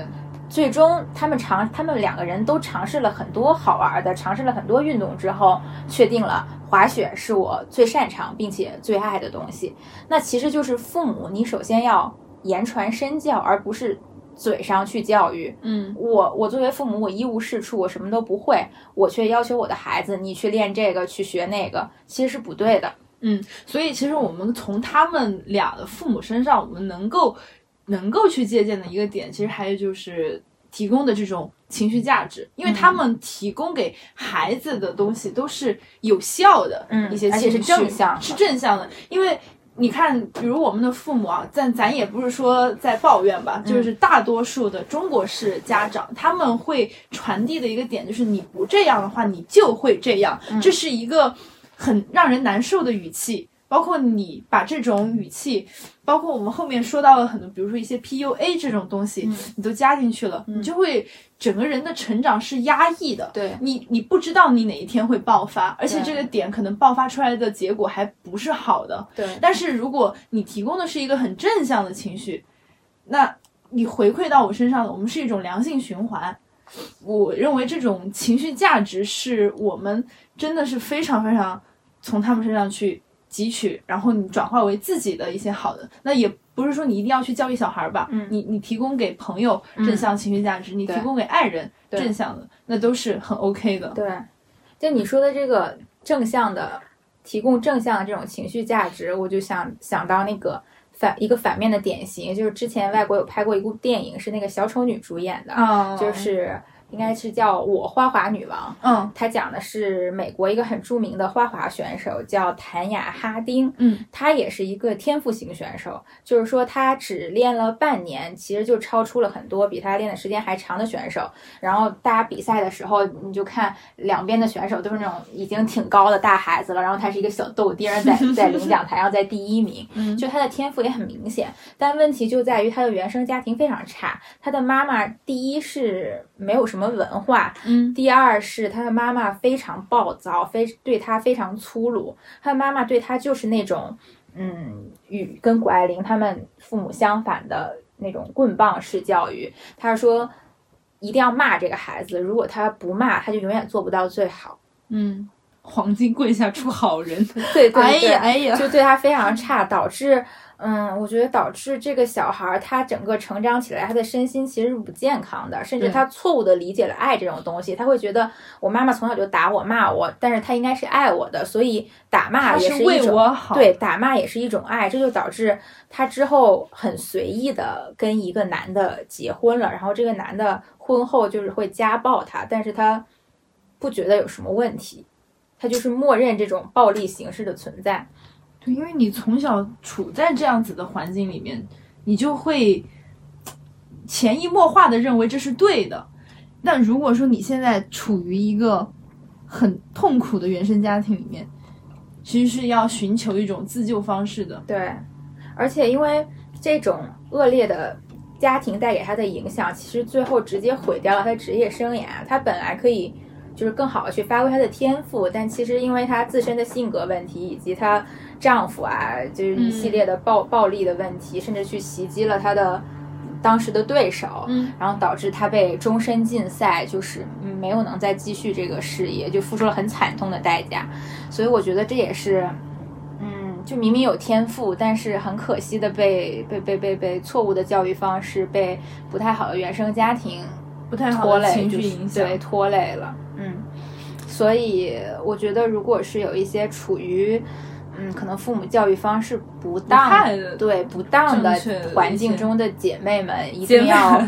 最终，他们尝，他们两个人都尝试了很多好玩的，尝试了很多运动之后，确定了滑雪是我最擅长并且最爱的东西。那其实就是父母，你首先要言传身教，而不是嘴上去教育。嗯，我我作为父母，我一无是处，我什么都不会，我却要求我的孩子你去练这个，去学那个，其实是不对的。嗯，所以其实我们从他们俩的父母身上，我们能够能够去借鉴的一个点，其实还有就是提供的这种情绪价值，因为他嗯们提供给孩子的东西都是有效的，嗯一些而且是正向是正向的，因为。你看，比如我们的父母啊，咱咱也不是说在抱怨吧，就是大多数的中国式家长，他们会传递的一个点就是，你不这样的话，你就会这样，这是一个很让人难受的语气。包括你把这种语气，包括我们后面说到了很多，比如说一些 PUA 这种东西，你都加进去了，你就会整个人的成长是压抑的。对你，你不知道你哪一天会爆发，而且这个点可能爆发出来的结果还不是好的。对但是如果你提供的是一个很正向的情绪，那你回馈到我身上的，我们是一种良性循环。我认为这种情绪价值是我们真的是非常非常从他们身上去汲取，然后你转化为自己的一些好的。那也不是说你一定要去教育小孩吧，嗯你你提供给朋友正向情绪价值，你提供给爱人正向的，那都是很 OK 的。对，就你说的这个正向的，提供正向的这种情绪价值，我就想想到那个反一个反面的典型，就是之前外国有拍过一部电影，是那个小丑女主演的，啊就是应该是叫《我花滑女王》。嗯它讲的是美国一个很著名的花滑选手，叫谭雅哈丁。嗯，她也是一个天赋型选手，就是说她只练了半年，其实就超出了很多比她练的时间还长的选手。然后大家比赛的时候，你就看两边的选手都是那种已经挺高的大孩子了，然后她是一个小豆丁儿在 在领奖台上在第一名，嗯就她的天赋也很明显。但问题就在于她的原生家庭非常差，她的妈妈第一是没有什么文化，嗯第二是他的妈妈非常暴躁，非对他非常粗鲁。他的妈妈对他就是那种，嗯，与跟谷爱凌他们父母相反的那种棍棒式教育。他说一定要骂这个孩子，如果他不骂，他就永远做不到最好。嗯，黄金棍下出好人。对对对，哎呀哎呀，就对他非常差，导致，嗯，我觉得导致这个小孩儿他整个成长起来，他的身心其实是不健康的，甚至他错误的理解了爱这种东西，他会觉得我妈妈从小就打我骂我，但是他应该是爱我的，所以打骂也是为也一种。我好。对，打骂也是一种爱，这就导致他之后很随意的跟一个男的结婚了，然后这个男的婚后就是会家暴他，但是他不觉得有什么问题，他就是默认这种暴力形式的存在。对，因为你从小处在这样子的环境里面，你就会潜移默化的认为这是对的。那如果说你现在处于一个很痛苦的原生家庭里面，其实是要寻求一种自救方式的。对，而且因为这种恶劣的家庭带给他的影响，其实最后直接毁掉了他职业生涯。他本来可以就是更好的去发挥她的天赋，但其实因为她自身的性格问题，以及她丈夫啊，就是一系列的暴、暴力的问题，甚至去袭击了她的当时的对手，嗯然后导致她被终身禁赛，就是嗯没有能再继续这个事业，就付出了很惨痛的代价。所以我觉得这也是，嗯，就明明有天赋，但是很可惜的被被被被被错误的教育方式，被不太好的原生家庭不太好的情绪影响。对，拖累了。嗯，所以我觉得，如果是有一些处于嗯，可能父母教育方式不当，对不当的环境中的姐妹们，一定要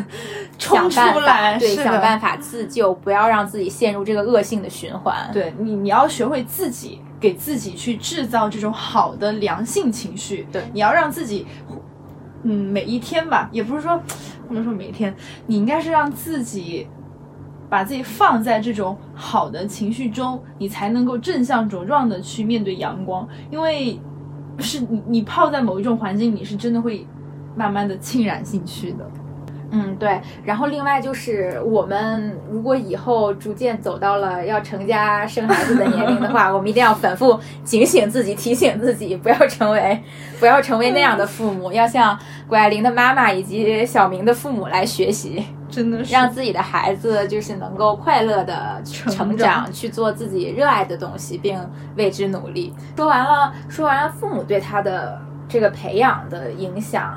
冲想办法，出来，对，想办法自救，不要让自己陷入这个恶性的循环。对你，你要学会自己给自己去制造这种好的良性情绪。对你要让自己，嗯，每一天吧，也不是说不能说每一天，你应该是让自己把自己放在这种好的情绪中，你才能够正向茁壮的去面对阳光。因为是你你泡在某一种环境，你是真的会慢慢的浸染进去的。嗯，对。然后另外就是，我们如果以后逐渐走到了要成家生孩子的年龄的话，我们一定要反复警醒自己，提醒自己，不要成为不要成为那样的父母，要向谷爱凌的妈妈以及小明的父母来学习，真的是让自己的孩子就是能够快乐的成长，去做自己热爱的东西，并为之努力。说完了，说完了父母对他的这个培养的影响，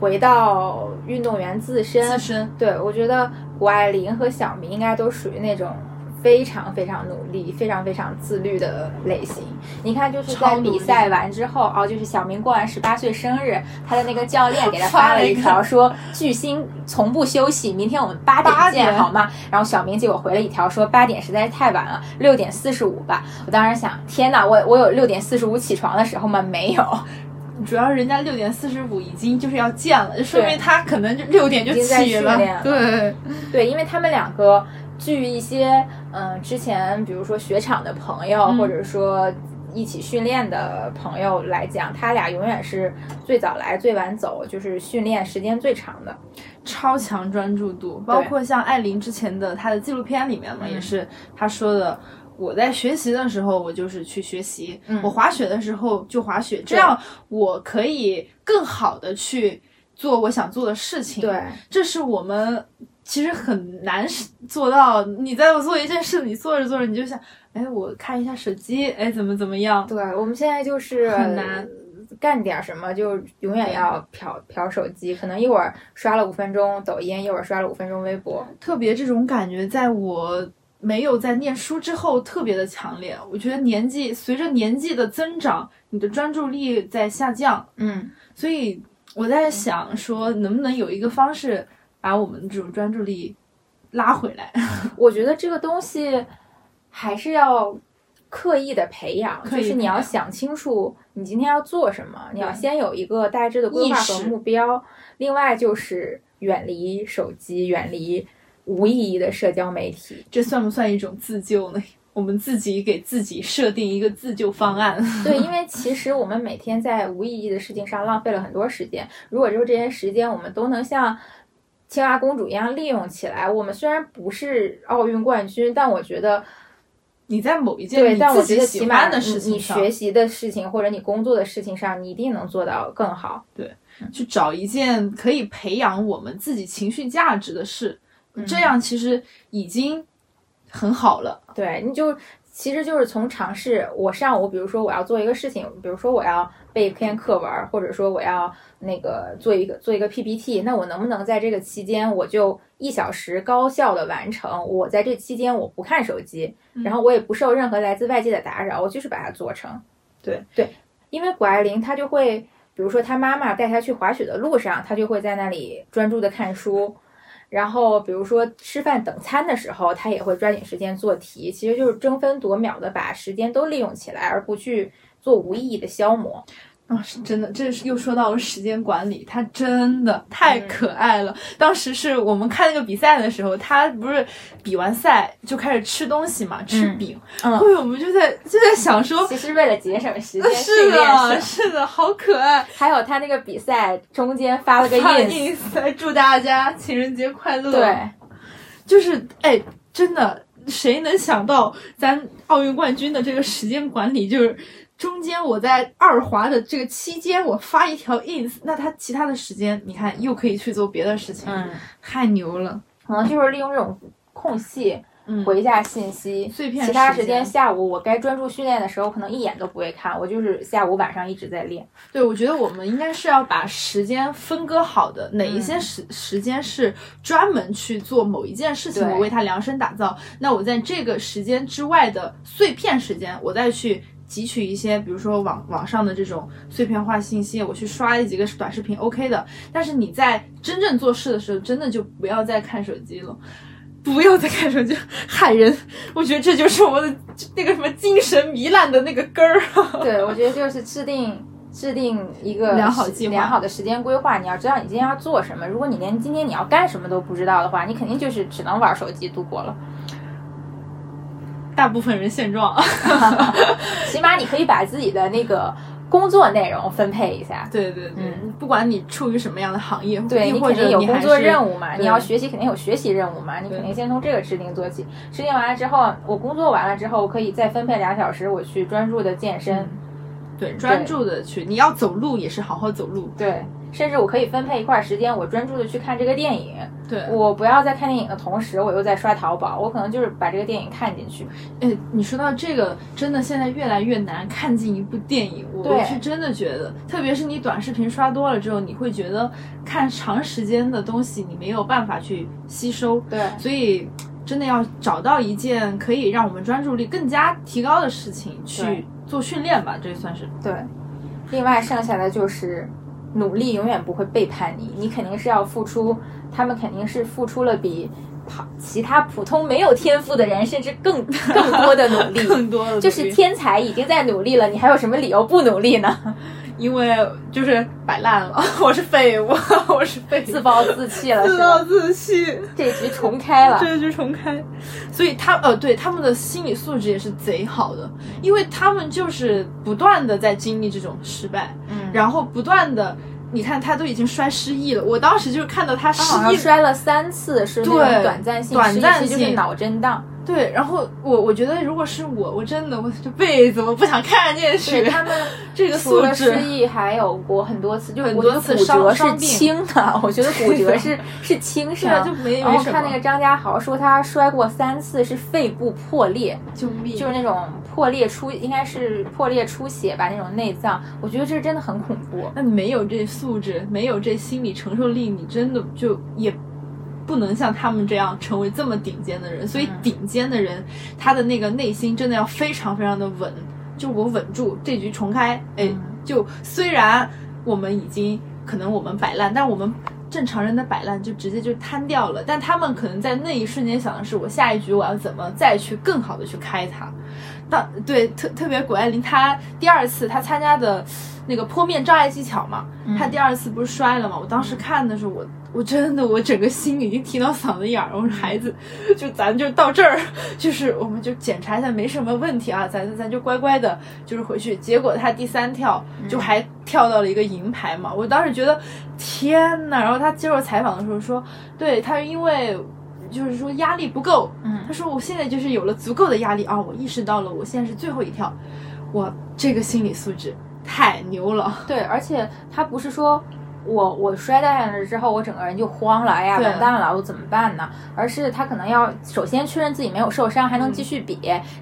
回到运动员自身，自身。对，我觉得谷爱凌和小明应该都属于那种非常非常努力、非常非常自律的类型。你看，就是在比赛完之后，哦，就是小明过完十八岁生日，他的那个教练给他发了一条说：“巨星从不休息，明天我们八八点见，好吗？”然后小明结果回了一条说：“八点实在是太晚了，六点四十五吧。”我当时想，天哪，我我有六点四十五起床的时候吗？没有。主要人家六点四十五已经就是要见了，就说明他可能就六点就起了了。对，对，因为他们两个，据一些嗯、呃之前比如说雪场的朋友，嗯或者说一起训练的朋友来讲，他俩永远是最早来最晚走，就是训练时间最长的。超强专注度，包括像艾琳之前的她的纪录片里面嘛，嗯也是她说的。我在学习的时候，我就是去学习；嗯我滑雪的时候就滑雪，这样我可以更好的去做我想做的事情。对，这是我们其实很难做到。你在做一件事，你做着做着你就想，哎，我看一下手机，哎，怎么怎么样？对，我们现在就是很难干点什么，就永远要瞟瞟手机，可能一会儿刷了五分钟抖音，一会儿刷了五分钟微博。特别这种感觉，在我没有在念书之后特别的强烈。我觉得年纪随着年纪的增长，你的专注力在下降，嗯，所以我在想说，能不能有一个方式把我们这种专注力拉回来？我觉得这个东西还是要刻意的培养，就是你要想清楚你今天要做什么，你要先有一个大致的规划和目标。另外就是远离手机，远离无意义的社交媒体。这算不算一种自救呢？我们自己给自己设定一个自救方案。对，因为其实我们每天在无意义的事情上浪费了很多时间。如果就是这些时间我们都能像青蛙公主一样利用起来，我们虽然不是奥运冠军，但我觉得你在某一件对，你但我觉得起码欢的你你事情上，学习的事情或者你工作的事情上，你一定能做到更好。对去找一件可以培养我们自己情绪价值的事，嗯这样其实已经很好了。对，你就其实就是从尝试，我上午比如说我要做一个事情，比如说我要背一篇课文，或者说我要那个做一个做一个 PPT，那我能不能在这个期间我就一小时高效的完成？我在这期间我不看手机，然后我也不受任何来自外界的打扰，我就是把它做成。对对，因为谷爱凌她就会，比如说她妈妈带她去滑雪的路上，她就会在那里专注的看书。然后，比如说吃饭等餐的时候，她也会抓紧时间做题，其实就是争分夺秒的把时间都利用起来，而不去做无意义的消磨。啊、是真的，这是又说到了时间管理，他真的太可爱了。当时是我们看那个比赛的时候，他不是比完赛就开始吃东西嘛，吃饼，嗯后面我们就在就在想说，其实为了节省时间，是的，是是的，好可爱。还有他那个比赛中间发了个发 ins，ins 来祝大家情人节快乐。对，就是哎，真的谁能想到咱奥运冠军的这个时间管理，就是中间我在二滑的这个期间，我发一条 ins，那他其他的时间，你看又可以去做别的事情，嗯，太牛了。可能就是利用这种空隙嗯，回一下信息。碎片其他时时间间下午我该专注训练的时候，可能一眼都不会看，我就是下午晚上一直在练。对，我觉得我们应该是要把时间分割好的，哪一些嗯时、时间是专门去做某一件事情，我为它量身打造。那我在这个时间之外的碎片时间，我再去汲取一些，比如说网网上的这种碎片化信息，我去刷几个短视频，OK 的。但是你在真正做事的时候，真的就不要再看手机了。不要再看手机，害人！我觉得这就是我的那个什么精神糜烂的那个根儿。对，我觉得就是制定制定一个良好计划良好的时间规划。你要知道你今天要做什么。如果你连今天你要干什么都不知道的话，你肯定就是只能玩手机度过了。大部分人现状。起码你可以把自己的那个工作内容分配一下。对对对，嗯不管你处于什么样的行业，对你肯定有工作任务嘛，你要学习肯定有学习任务嘛，你肯定先从这个制定做起。制定完了之后，我工作完了之后，我可以再分配俩小时，我去专注的健身。对专注的去，你要走路也是好好走路。对，甚至我可以分配一块儿时间，我专注的去看这个电影。对，我不要在看电影的同时，我又在刷淘宝，我可能就是把这个电影看进去。哎，你说到这个，真的现在越来越难看进一部电影，我是真的觉得，特别是你短视频刷多了之后，你会觉得看长时间的东西你没有办法去吸收，对，所以真的要找到一件可以让我们专注力更加提高的事情去做训练吧，这算是。对，另外剩下的就是努力永远不会背叛你，你肯定是要付出，他们肯定是付出了比普其他普通没有天赋的人甚至更 更多的努力。更多的就是天才已经在努力了，你还有什么理由不努力呢？因为就是摆烂了，我是废物，我是废物，自暴自弃了，自暴？自弃，这局重开了，这局重开。所以他呃，对他们的心理素质也是贼好的，因为他们就是不断的在经历这种失败，嗯，然后不断的，你看他都已经摔失忆了，我当时就是看到他失他好像忆，摔了三次，是那种短暂性短暂性就是脑震荡。对，然后我我觉得如果是我，我真的我这辈子我不想看见对去他们 这个素质失。忆，还有过很多次，就很多次伤折是轻的，我觉得骨折是是轻伤就。没然后。看那个张家豪说他摔过三次是肺部破裂，救命！就是那种破裂出应该是破裂出血吧，那种内脏，我觉得这真的很恐怖。那你没有这素质，没有这心理承受力，你真的就也不能像他们这样成为这么顶尖的人。所以嗯顶尖的人，他的那个内心真的要非常非常的稳。就我稳住这局重开，哎，嗯就虽然我们已经可能我们摆烂，但我们。正常人的摆烂就直接就瘫掉了，但他们可能在那一瞬间想的是，我下一局我要怎么再去更好的去开它。当对特特别谷爱凌，她第二次她参加的那个坡面障碍技巧嘛，她第二次不是摔了嘛？我当时看的时候，我我真的我整个心已经提到嗓子眼儿。我说孩子，就咱就到这儿，就是我们就检查一下没什么问题啊，咱咱就乖乖的就是回去。结果他第三跳就还跳到了一个银牌嘛，我当时觉得天呐！然后他接受采访的时候说，对他因为。就是说压力不够，嗯他说我现在就是有了足够的压力啊，我意识到了我现在是最后一跳，哇，这个心理素质太牛了。对，而且他不是说我我摔下来了之后，我整个人就慌了，哎呀，对完蛋了，我怎么办呢？而是他可能要首先确认自己没有受伤，还能继嗯续比；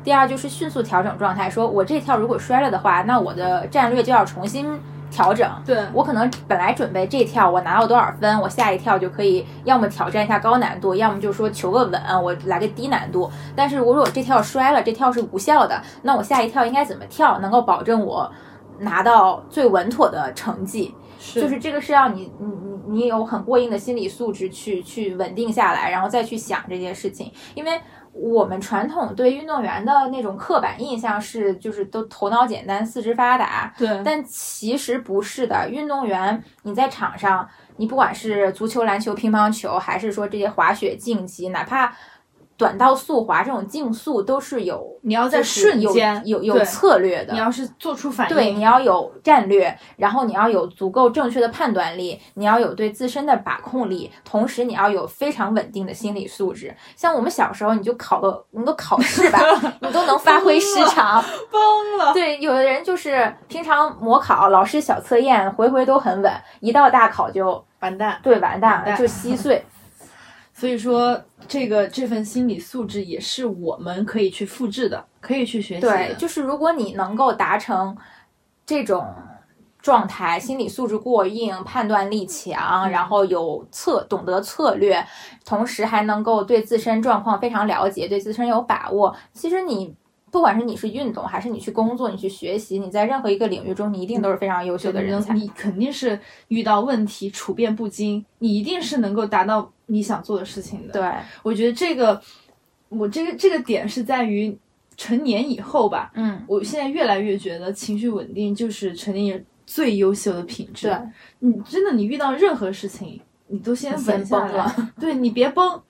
第二就是迅速调整状态，说我这跳如果摔了的话，那我的战略就要重新调整。对我可能本来准备这跳我拿到多少分，我下一跳就可以要么挑战一下高难度，要么就说求个稳，我来个低难度。但是如果我这跳摔了，这跳是无效的，那我下一跳应该怎么跳能够保证我拿到最稳妥的成绩？是就是这个是要你你你你有很过硬的心理素质去去稳定下来，然后再去想这件事情，因为。我们传统对运动员的那种刻板印象是，就是都头脑简单、四肢发达，对，但其实不是的，运动员你在场上，你不管是足球、篮球、乒乓球，还是说这些滑雪竞技，哪怕短道速滑这种竞速都是有，你要在瞬间有有对策略的你。要是做出反应，对，你要有战略，然后你要有足够正确的判断力，你要有对自身的把控力，同时你要有非常稳定的心理素质。像我们小时候，你就考个，你都考试吧，你都能发挥失常。崩了。对，有的人就是平常模考、老师小测验，回回都很稳，一到大考就完蛋。对完蛋了，完蛋就稀碎。所以说，这个这份心理素质也是我们可以去复制的，可以去学习的。对，就是如果你能够达成这种状态，心理素质过硬，判断力强，然后有策懂得策略，同时还能够对自身状况非常了解，对自身有把握。其实你不管是你是运动，还是你去工作，你去学习，你在任何一个领域中，你一定都是非常优秀的人才。你肯定是遇到问题处变不惊，你一定是能够达到你想做的事情的。对，我觉得这个，我这个这个点是在于成年以后吧。嗯，我现在越来越觉得情绪稳定就是成年人最优秀的品质。对，你真的你遇到任何事情，你都先先稳下来崩了，对你别崩，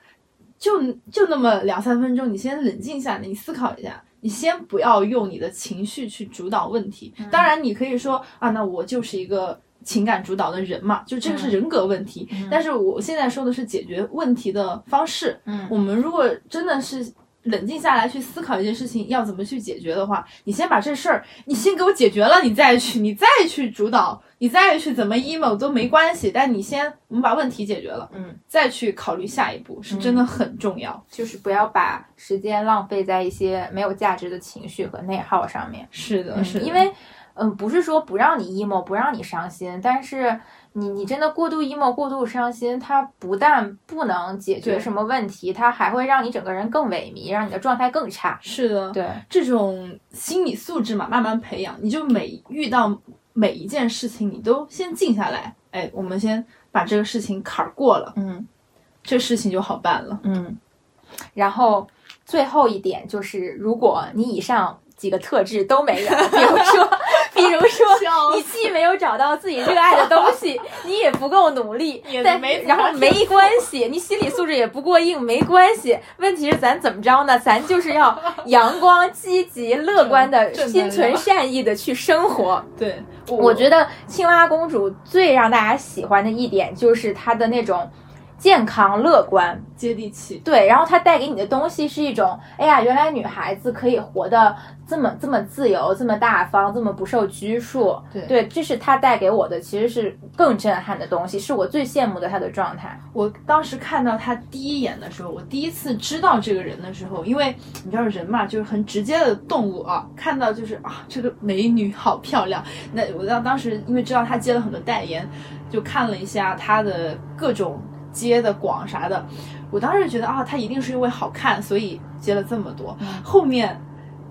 就就那么两三分钟，你先冷静下来，你思考一下。你先不要用你的情绪去主导问题，嗯当然你可以说啊，那我就是一个情感主导的人嘛，就这个是嗯人格问题。但是我现在说的是解决问题的方式。嗯我们如果真的是冷静下来去思考一件事情要怎么去解决的话，你先把这事儿，你先给我解决了，你再去，你再去主导，你再去怎么 emo 都没关系。但你先，我们把问题解决了，嗯，再去考虑下一步，是真的很重要。就是不要把时间浪费在一些没有价值的情绪和内耗上面。是的，嗯是的，因为，嗯，不是说不让你 emo，不让你伤心，但是你你真的过度 emo、过度伤心，它不但不能解决什么问题，它还会让你整个人更萎靡，让你的状态更差。是的，对，这种心理素质嘛，慢慢培养，你就每遇到每一件事情，你都先静下来，哎，我们先把这个事情坎儿过了，嗯这事情就好办了。嗯。然后最后一点就是，如果你以上几个特质都没有，比如说，比如说。你既没有找到自己热爱的东西，你也不够努力，但也没然后没关系，你心理素质也不过硬，没关系。问题是咱怎么着呢？咱就是要 阳光、积极、乐观的、心存善意的去生活。对，我觉得青蛙公主最让大家喜欢的一点就是她的那种健康乐观。接地气。对，然后它带给你的东西是一种，哎呀，原来女孩子可以活得这么这么自由，这么大方，这么不受拘束。对对，这是它带给我的，其实是更震撼的东西，是我最羡慕的她的状态。我当时看到她第一眼的时候，我第一次知道这个人的时候，因为你知道人嘛，就是很直接的动物啊，看到就是啊，这个美女好漂亮。那我当当时因为知道她接了很多代言，就看了一下他的各种接的广啥的，我当时觉得啊，他一定是因为好看，所以接了这么多。后面。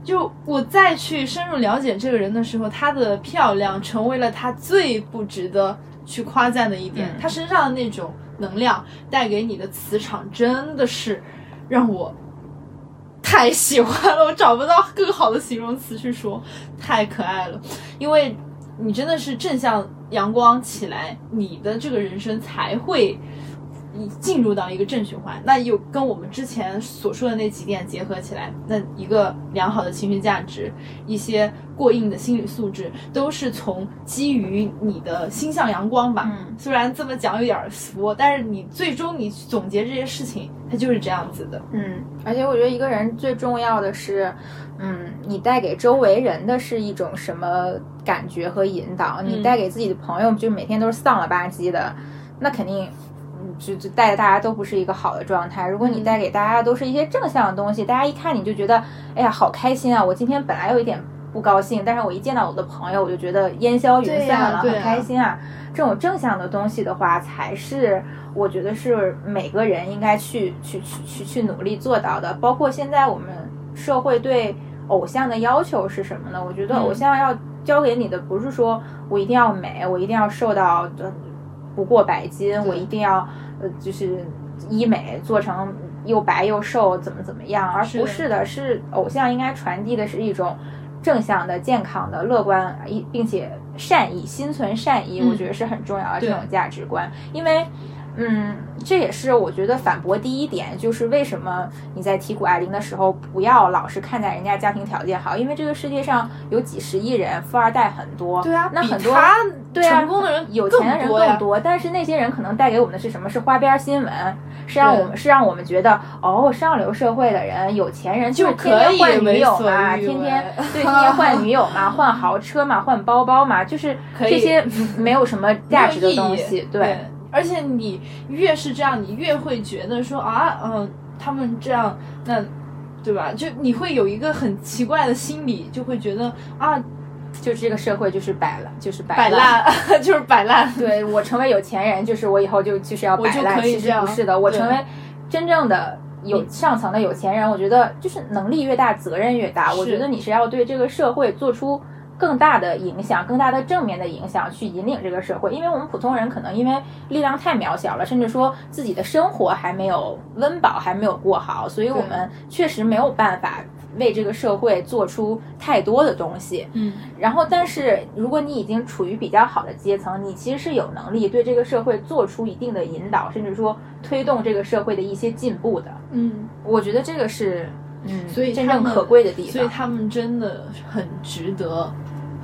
就我再去深入了解这个人的时候，她的漂亮成为了他最不值得去夸赞的一点。嗯她身上的那种能量带给你的磁场，真的是让我太喜欢了，我找不到更好的形容词去说，太可爱了。因为你真的是正向阳光起来，你的这个人生才会。进入到一个正循环，那又跟我们之前所说的那几点结合起来，那一个良好的情绪价值，一些过硬的心理素质，都是从基于你的心向阳光吧。嗯虽然这么讲有点俗，但是你最终你总结这些事情，它就是这样子的。嗯，而且我觉得一个人最重要的是，嗯，你带给周围人的是一种什么感觉和引导？你嗯带给自己的朋友，就每天都是丧了吧唧的，那肯定。嗯就就带着大家都不是一个好的状态。如果你嗯带给大家都是一些正向的东西，大家一看你就觉得，哎呀，好开心啊！我今天本来有一点不高兴，但是我一见到我的朋友，我就觉得烟消云散了，很开心啊。这种正向的东西的话，才是我觉得是每个人应该去去去去去努力做到的。包括现在我们社会对偶像的要求是什么呢？我觉得嗯偶像要教给你的不是说我一定要美，我一定要瘦到呃不过百斤，我一定要呃就是医美做成又白又瘦，怎么怎么样，而不是的，是偶像应该传递的是一种正向的、健康的、乐观，一并且善意、心存善意，嗯。我觉得是很重要的这种价值观。因为嗯，这也是我觉得反驳第一点，就是为什么你在提谷爱凌的时候不要老是看待人家家庭条件好，因为这个世界上有几十亿人，富二代很多，对啊，那很多对啊成功的人有钱的人更多，但是那些人可能带给我们的是什么？是花边新闻，是让我们是让我们觉得哦，上流社会的人、有钱人就是天天可以换女友嘛，天天对天天换女友嘛，换豪车嘛，换包包嘛，就是这些没有什么价值的东西 义，对。而且你越是这样，你越会觉得说啊，嗯、他们这样，那对吧？就你会有一个很奇怪的心理，就会觉得啊，就这个社会就是摆了，就是摆摆烂 就是摆烂。对我成为有钱人，就是我以后就就是要摆烂。其实不是的，我成为真正的有上层的有钱人，我觉得就是能力越大，责任越大。我觉得你是要对这个社会做出。更大的影响，更大的正面的影响，去引领这个社会。因为我们普通人可能因为力量太渺小了，甚至说自己的生活还没有温饱，还没有过好，所以我们确实没有办法为这个社会做出太多的东西。嗯，然后，但是如果你已经处于比较好的阶层，你其实是有能力对这个社会做出一定的引导，甚至说推动这个社会的一些进步的。嗯，我觉得这个是，嗯，所以真正可贵的地方所以。他们真的很值得，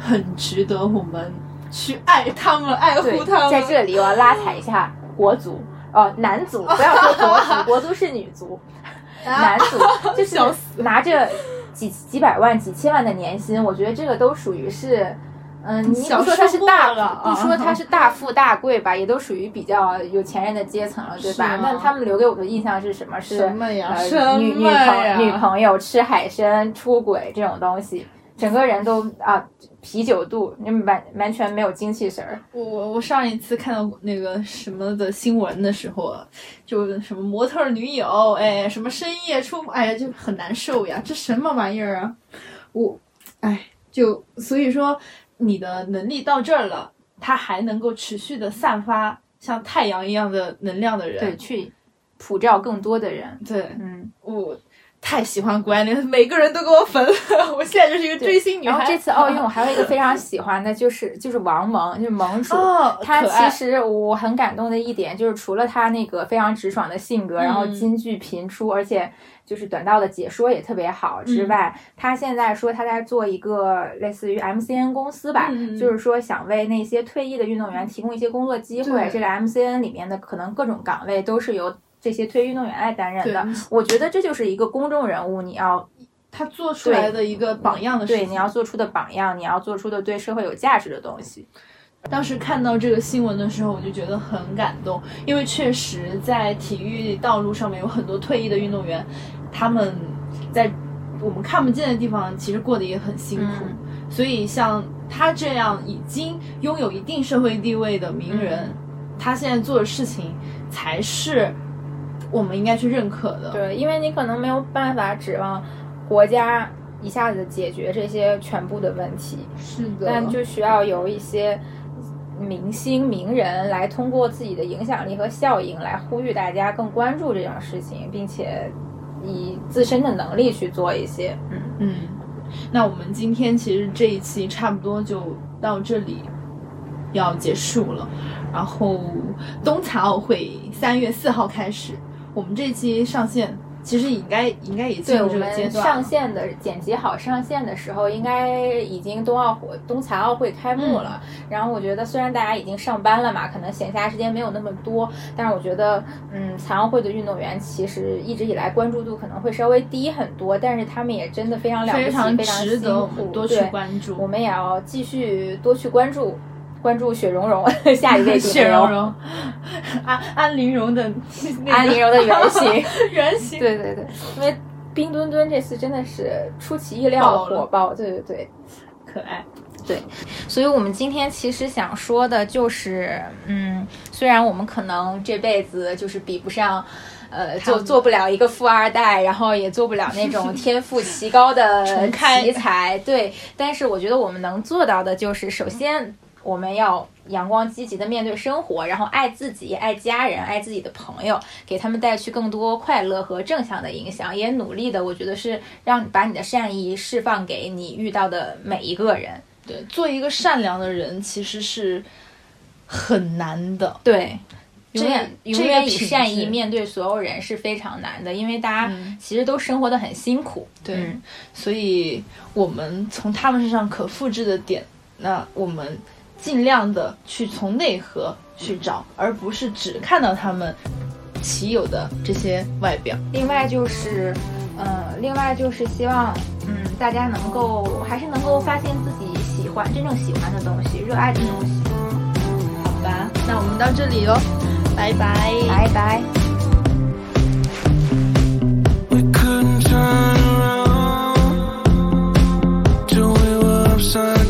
很值得我们去爱他们，爱护他，们。在这里我要拉踩一下国足哦，男足，不要说国足，国足是女足，男足就是拿着几几百万、几千万的年薪，我觉得这个都属于是。嗯，你不说他是大了，不说他是大富大贵吧，也都属于比较有钱人的阶层了，对吧那他们留给我的印象是什么？是什么呀？呃女女朋女朋友吃海参、出轨这种东西，整个人都啊啤酒肚，你完完全没有精气神儿。我我我上一次看到那个什么的新闻的时候啊，就什么模特儿女友，哎，什么深夜出，哎呀，就很难受呀，这什么玩意儿啊？我，哎，就所以说你的能力到这儿了，它还能够持续的散发像太阳一样的能量的人，对，去普照更多的人。对，嗯，我太喜欢谷爱凌，每个人都给我粉，我现在就是一个追星女孩。然后这次奥运我还有一个非常喜欢的，就是就 是王蒙，就是盟主。哦，他其实我很感动的一点，就是除了他那个非常直爽的性格，然后嗯金句频出，而且就是短道的解说也特别好之外，嗯他现在说他在做一个类似于 MCN 公司吧，就是说想为那些退役的运动员提供一些工作机会。这个 MCN 里面的可能各种岗位都是由这些退役运动员来担任的。我觉得这就是一个公众人物，你要他做出来的一个榜样的事情。对你要做出的榜样，你要做出的对社会有价值的东西。当时看到这个新闻的时候，我就觉得很感动，因为确实在体育道路上面有很多退役的运动员，他们在我们看不见的地方，其实过得也很辛苦。嗯所以像他这样已经拥有一定社会地位的名人，嗯他现在做的事情才是我们应该去认可的。对，因为你可能没有办法指望国家一下子解决这些全部的问题，是的，但就需要有一些明星名人来通过自己的影响力和效应来呼吁大家更关注这种事情，并且以自身的能力去做一些。嗯，嗯，那我们今天其实这一期差不多就到这里要结束了。然后冬残奥会三月四号开始，我们这期上线其实应该应该也进入这个阶们段了。上线的剪辑好上线的时候，应该已经冬奥会冬残奥会开幕了。然后我觉得，虽然大家已经上班了嘛，可能闲暇时间没有那么多，但是我觉得，嗯，残奥会的运动员其实一直以来关注度可能会稍微低很多，但是他们也真的非常了不起，非常值得我。们多去关注我。们也要继续多去关注。关注雪融融，下一位 雪流融融，安安陵容的那个安陵容的原型。原型，对对对，因为冰墩墩这次真的是出其意料的火爆，对对对。可爱。对所以我们今天其实想说的就是，嗯，虽然我们可能这辈子就是比不上。呃，做做不了一个富二代，然后也做不了那种天赋奇高的奇才，对。但是我觉得我们能做到的就是，首先我们要阳光积极的面对生活，然后爱自己、爱家人、爱自己的朋友，给他们带去更多快乐和正向的影响，也努力的，我觉得是让把你的善意释放给你遇到的每一个人。对，做一个善良的人其实是很难的。对，永远永远以善意面对所有人是非常难的，因为大家嗯其实都生活的很辛苦。对，嗯所以我们从他们身上可复制的点，那我们尽量的去从内核去找，而不是只看到他们奇有的这些外表。另外就是，呃，另外就是希望，嗯，大家能够还是能够发现自己喜欢真正喜欢的东西，热爱的东西。好吧，那我们到这里哦，拜拜，拜拜。Turn around we upset